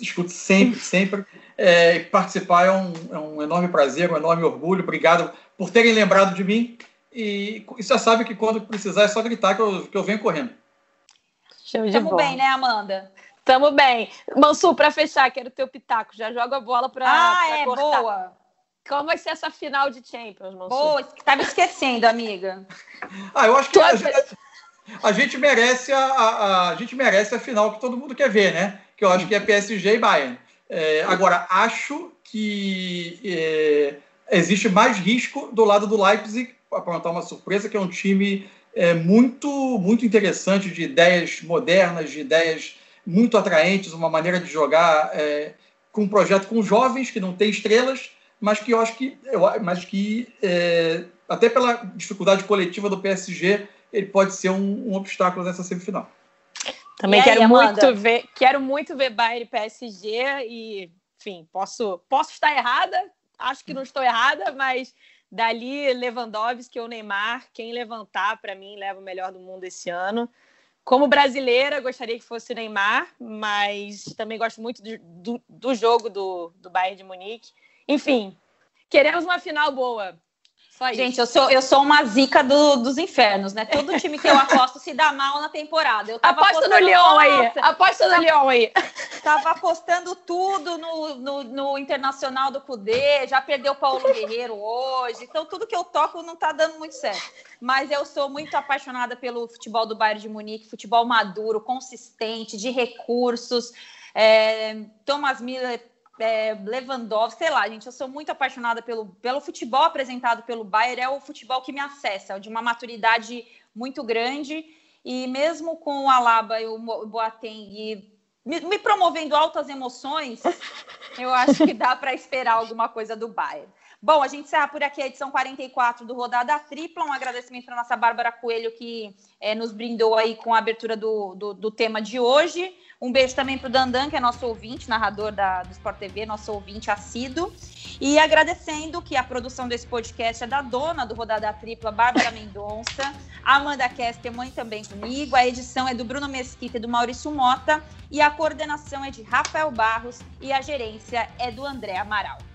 escuto sempre, sempre. É, participar é um, é um, enorme prazer, um enorme orgulho. Obrigado por terem lembrado de mim. E, e já sabe que quando precisar é só gritar que eu, que eu venho correndo. Show de Tamo bem, né, Amanda? Tamo bem. Mansu, para fechar, quero teu pitaco. Já joga a bola para Ah, pra é, cortar. boa. Como vai ser essa final de Champions, Mansu? Boa, me esquecendo, amiga. ah, eu acho que a gente, a gente, merece a, a, a, gente merece a final que todo mundo quer ver, né? Que eu acho que é PSG e Bayern. É, agora, acho que é, existe mais risco do lado do Leipzig, para aprontar uma surpresa, que é um time é, muito, muito interessante, de ideias modernas, de ideias muito atraentes, uma maneira de jogar é, com um projeto com jovens que não tem estrelas, mas que eu acho que, eu, mas que é, até pela dificuldade coletiva do PSG, ele pode ser um, um obstáculo nessa semifinal. Também quero muito ver, quero muito ver Bayern e PSG e, enfim, posso, posso estar errada, acho que não estou errada, mas dali Lewandowski ou Neymar, quem levantar para mim leva o melhor do mundo esse ano. Como brasileira, gostaria que fosse Neymar, mas também gosto muito do, do, do jogo do, do Bayern de Munique. Enfim, queremos uma final boa. Gente, eu sou, eu sou uma zica do, dos infernos, né? Todo time que eu aposto se dá mal na temporada. Eu Aposta no Lyon aí. Aposta no Lyon aí. Tava apostando tudo no, no, no, Internacional do Cudê, já perdeu o Paulo Guerreiro hoje. Então, tudo que eu toco não tá dando muito certo. Mas eu sou muito apaixonada pelo futebol do Bayern de Munique, futebol maduro, consistente, de recursos. É, Thomas Miller é, Lewandowski, sei lá, gente, eu sou muito apaixonada pelo, pelo futebol apresentado pelo Bayern, é o futebol que me acessa, de uma maturidade muito grande E mesmo com o Alaba e o Boateng me, me promovendo altas emoções, eu acho que dá para esperar alguma coisa do Bayern. Bom, a gente encerra por aqui a edição 44 do Rodada Tripla. Um agradecimento para nossa Bárbara Coelho, que é, nos brindou aí com a abertura do, do, do tema de hoje. Um beijo também para o Dandan, que é nosso ouvinte, narrador da, do Sport TV, nosso ouvinte assíduo. E agradecendo que a produção desse podcast é da dona do Rodada Tripla, Bárbara Mendonça, Amanda Kesterman também comigo. A edição é do Bruno Mesquita e do Maurício Mota. E a coordenação é de Rafael Barros e a gerência é do André Amaral.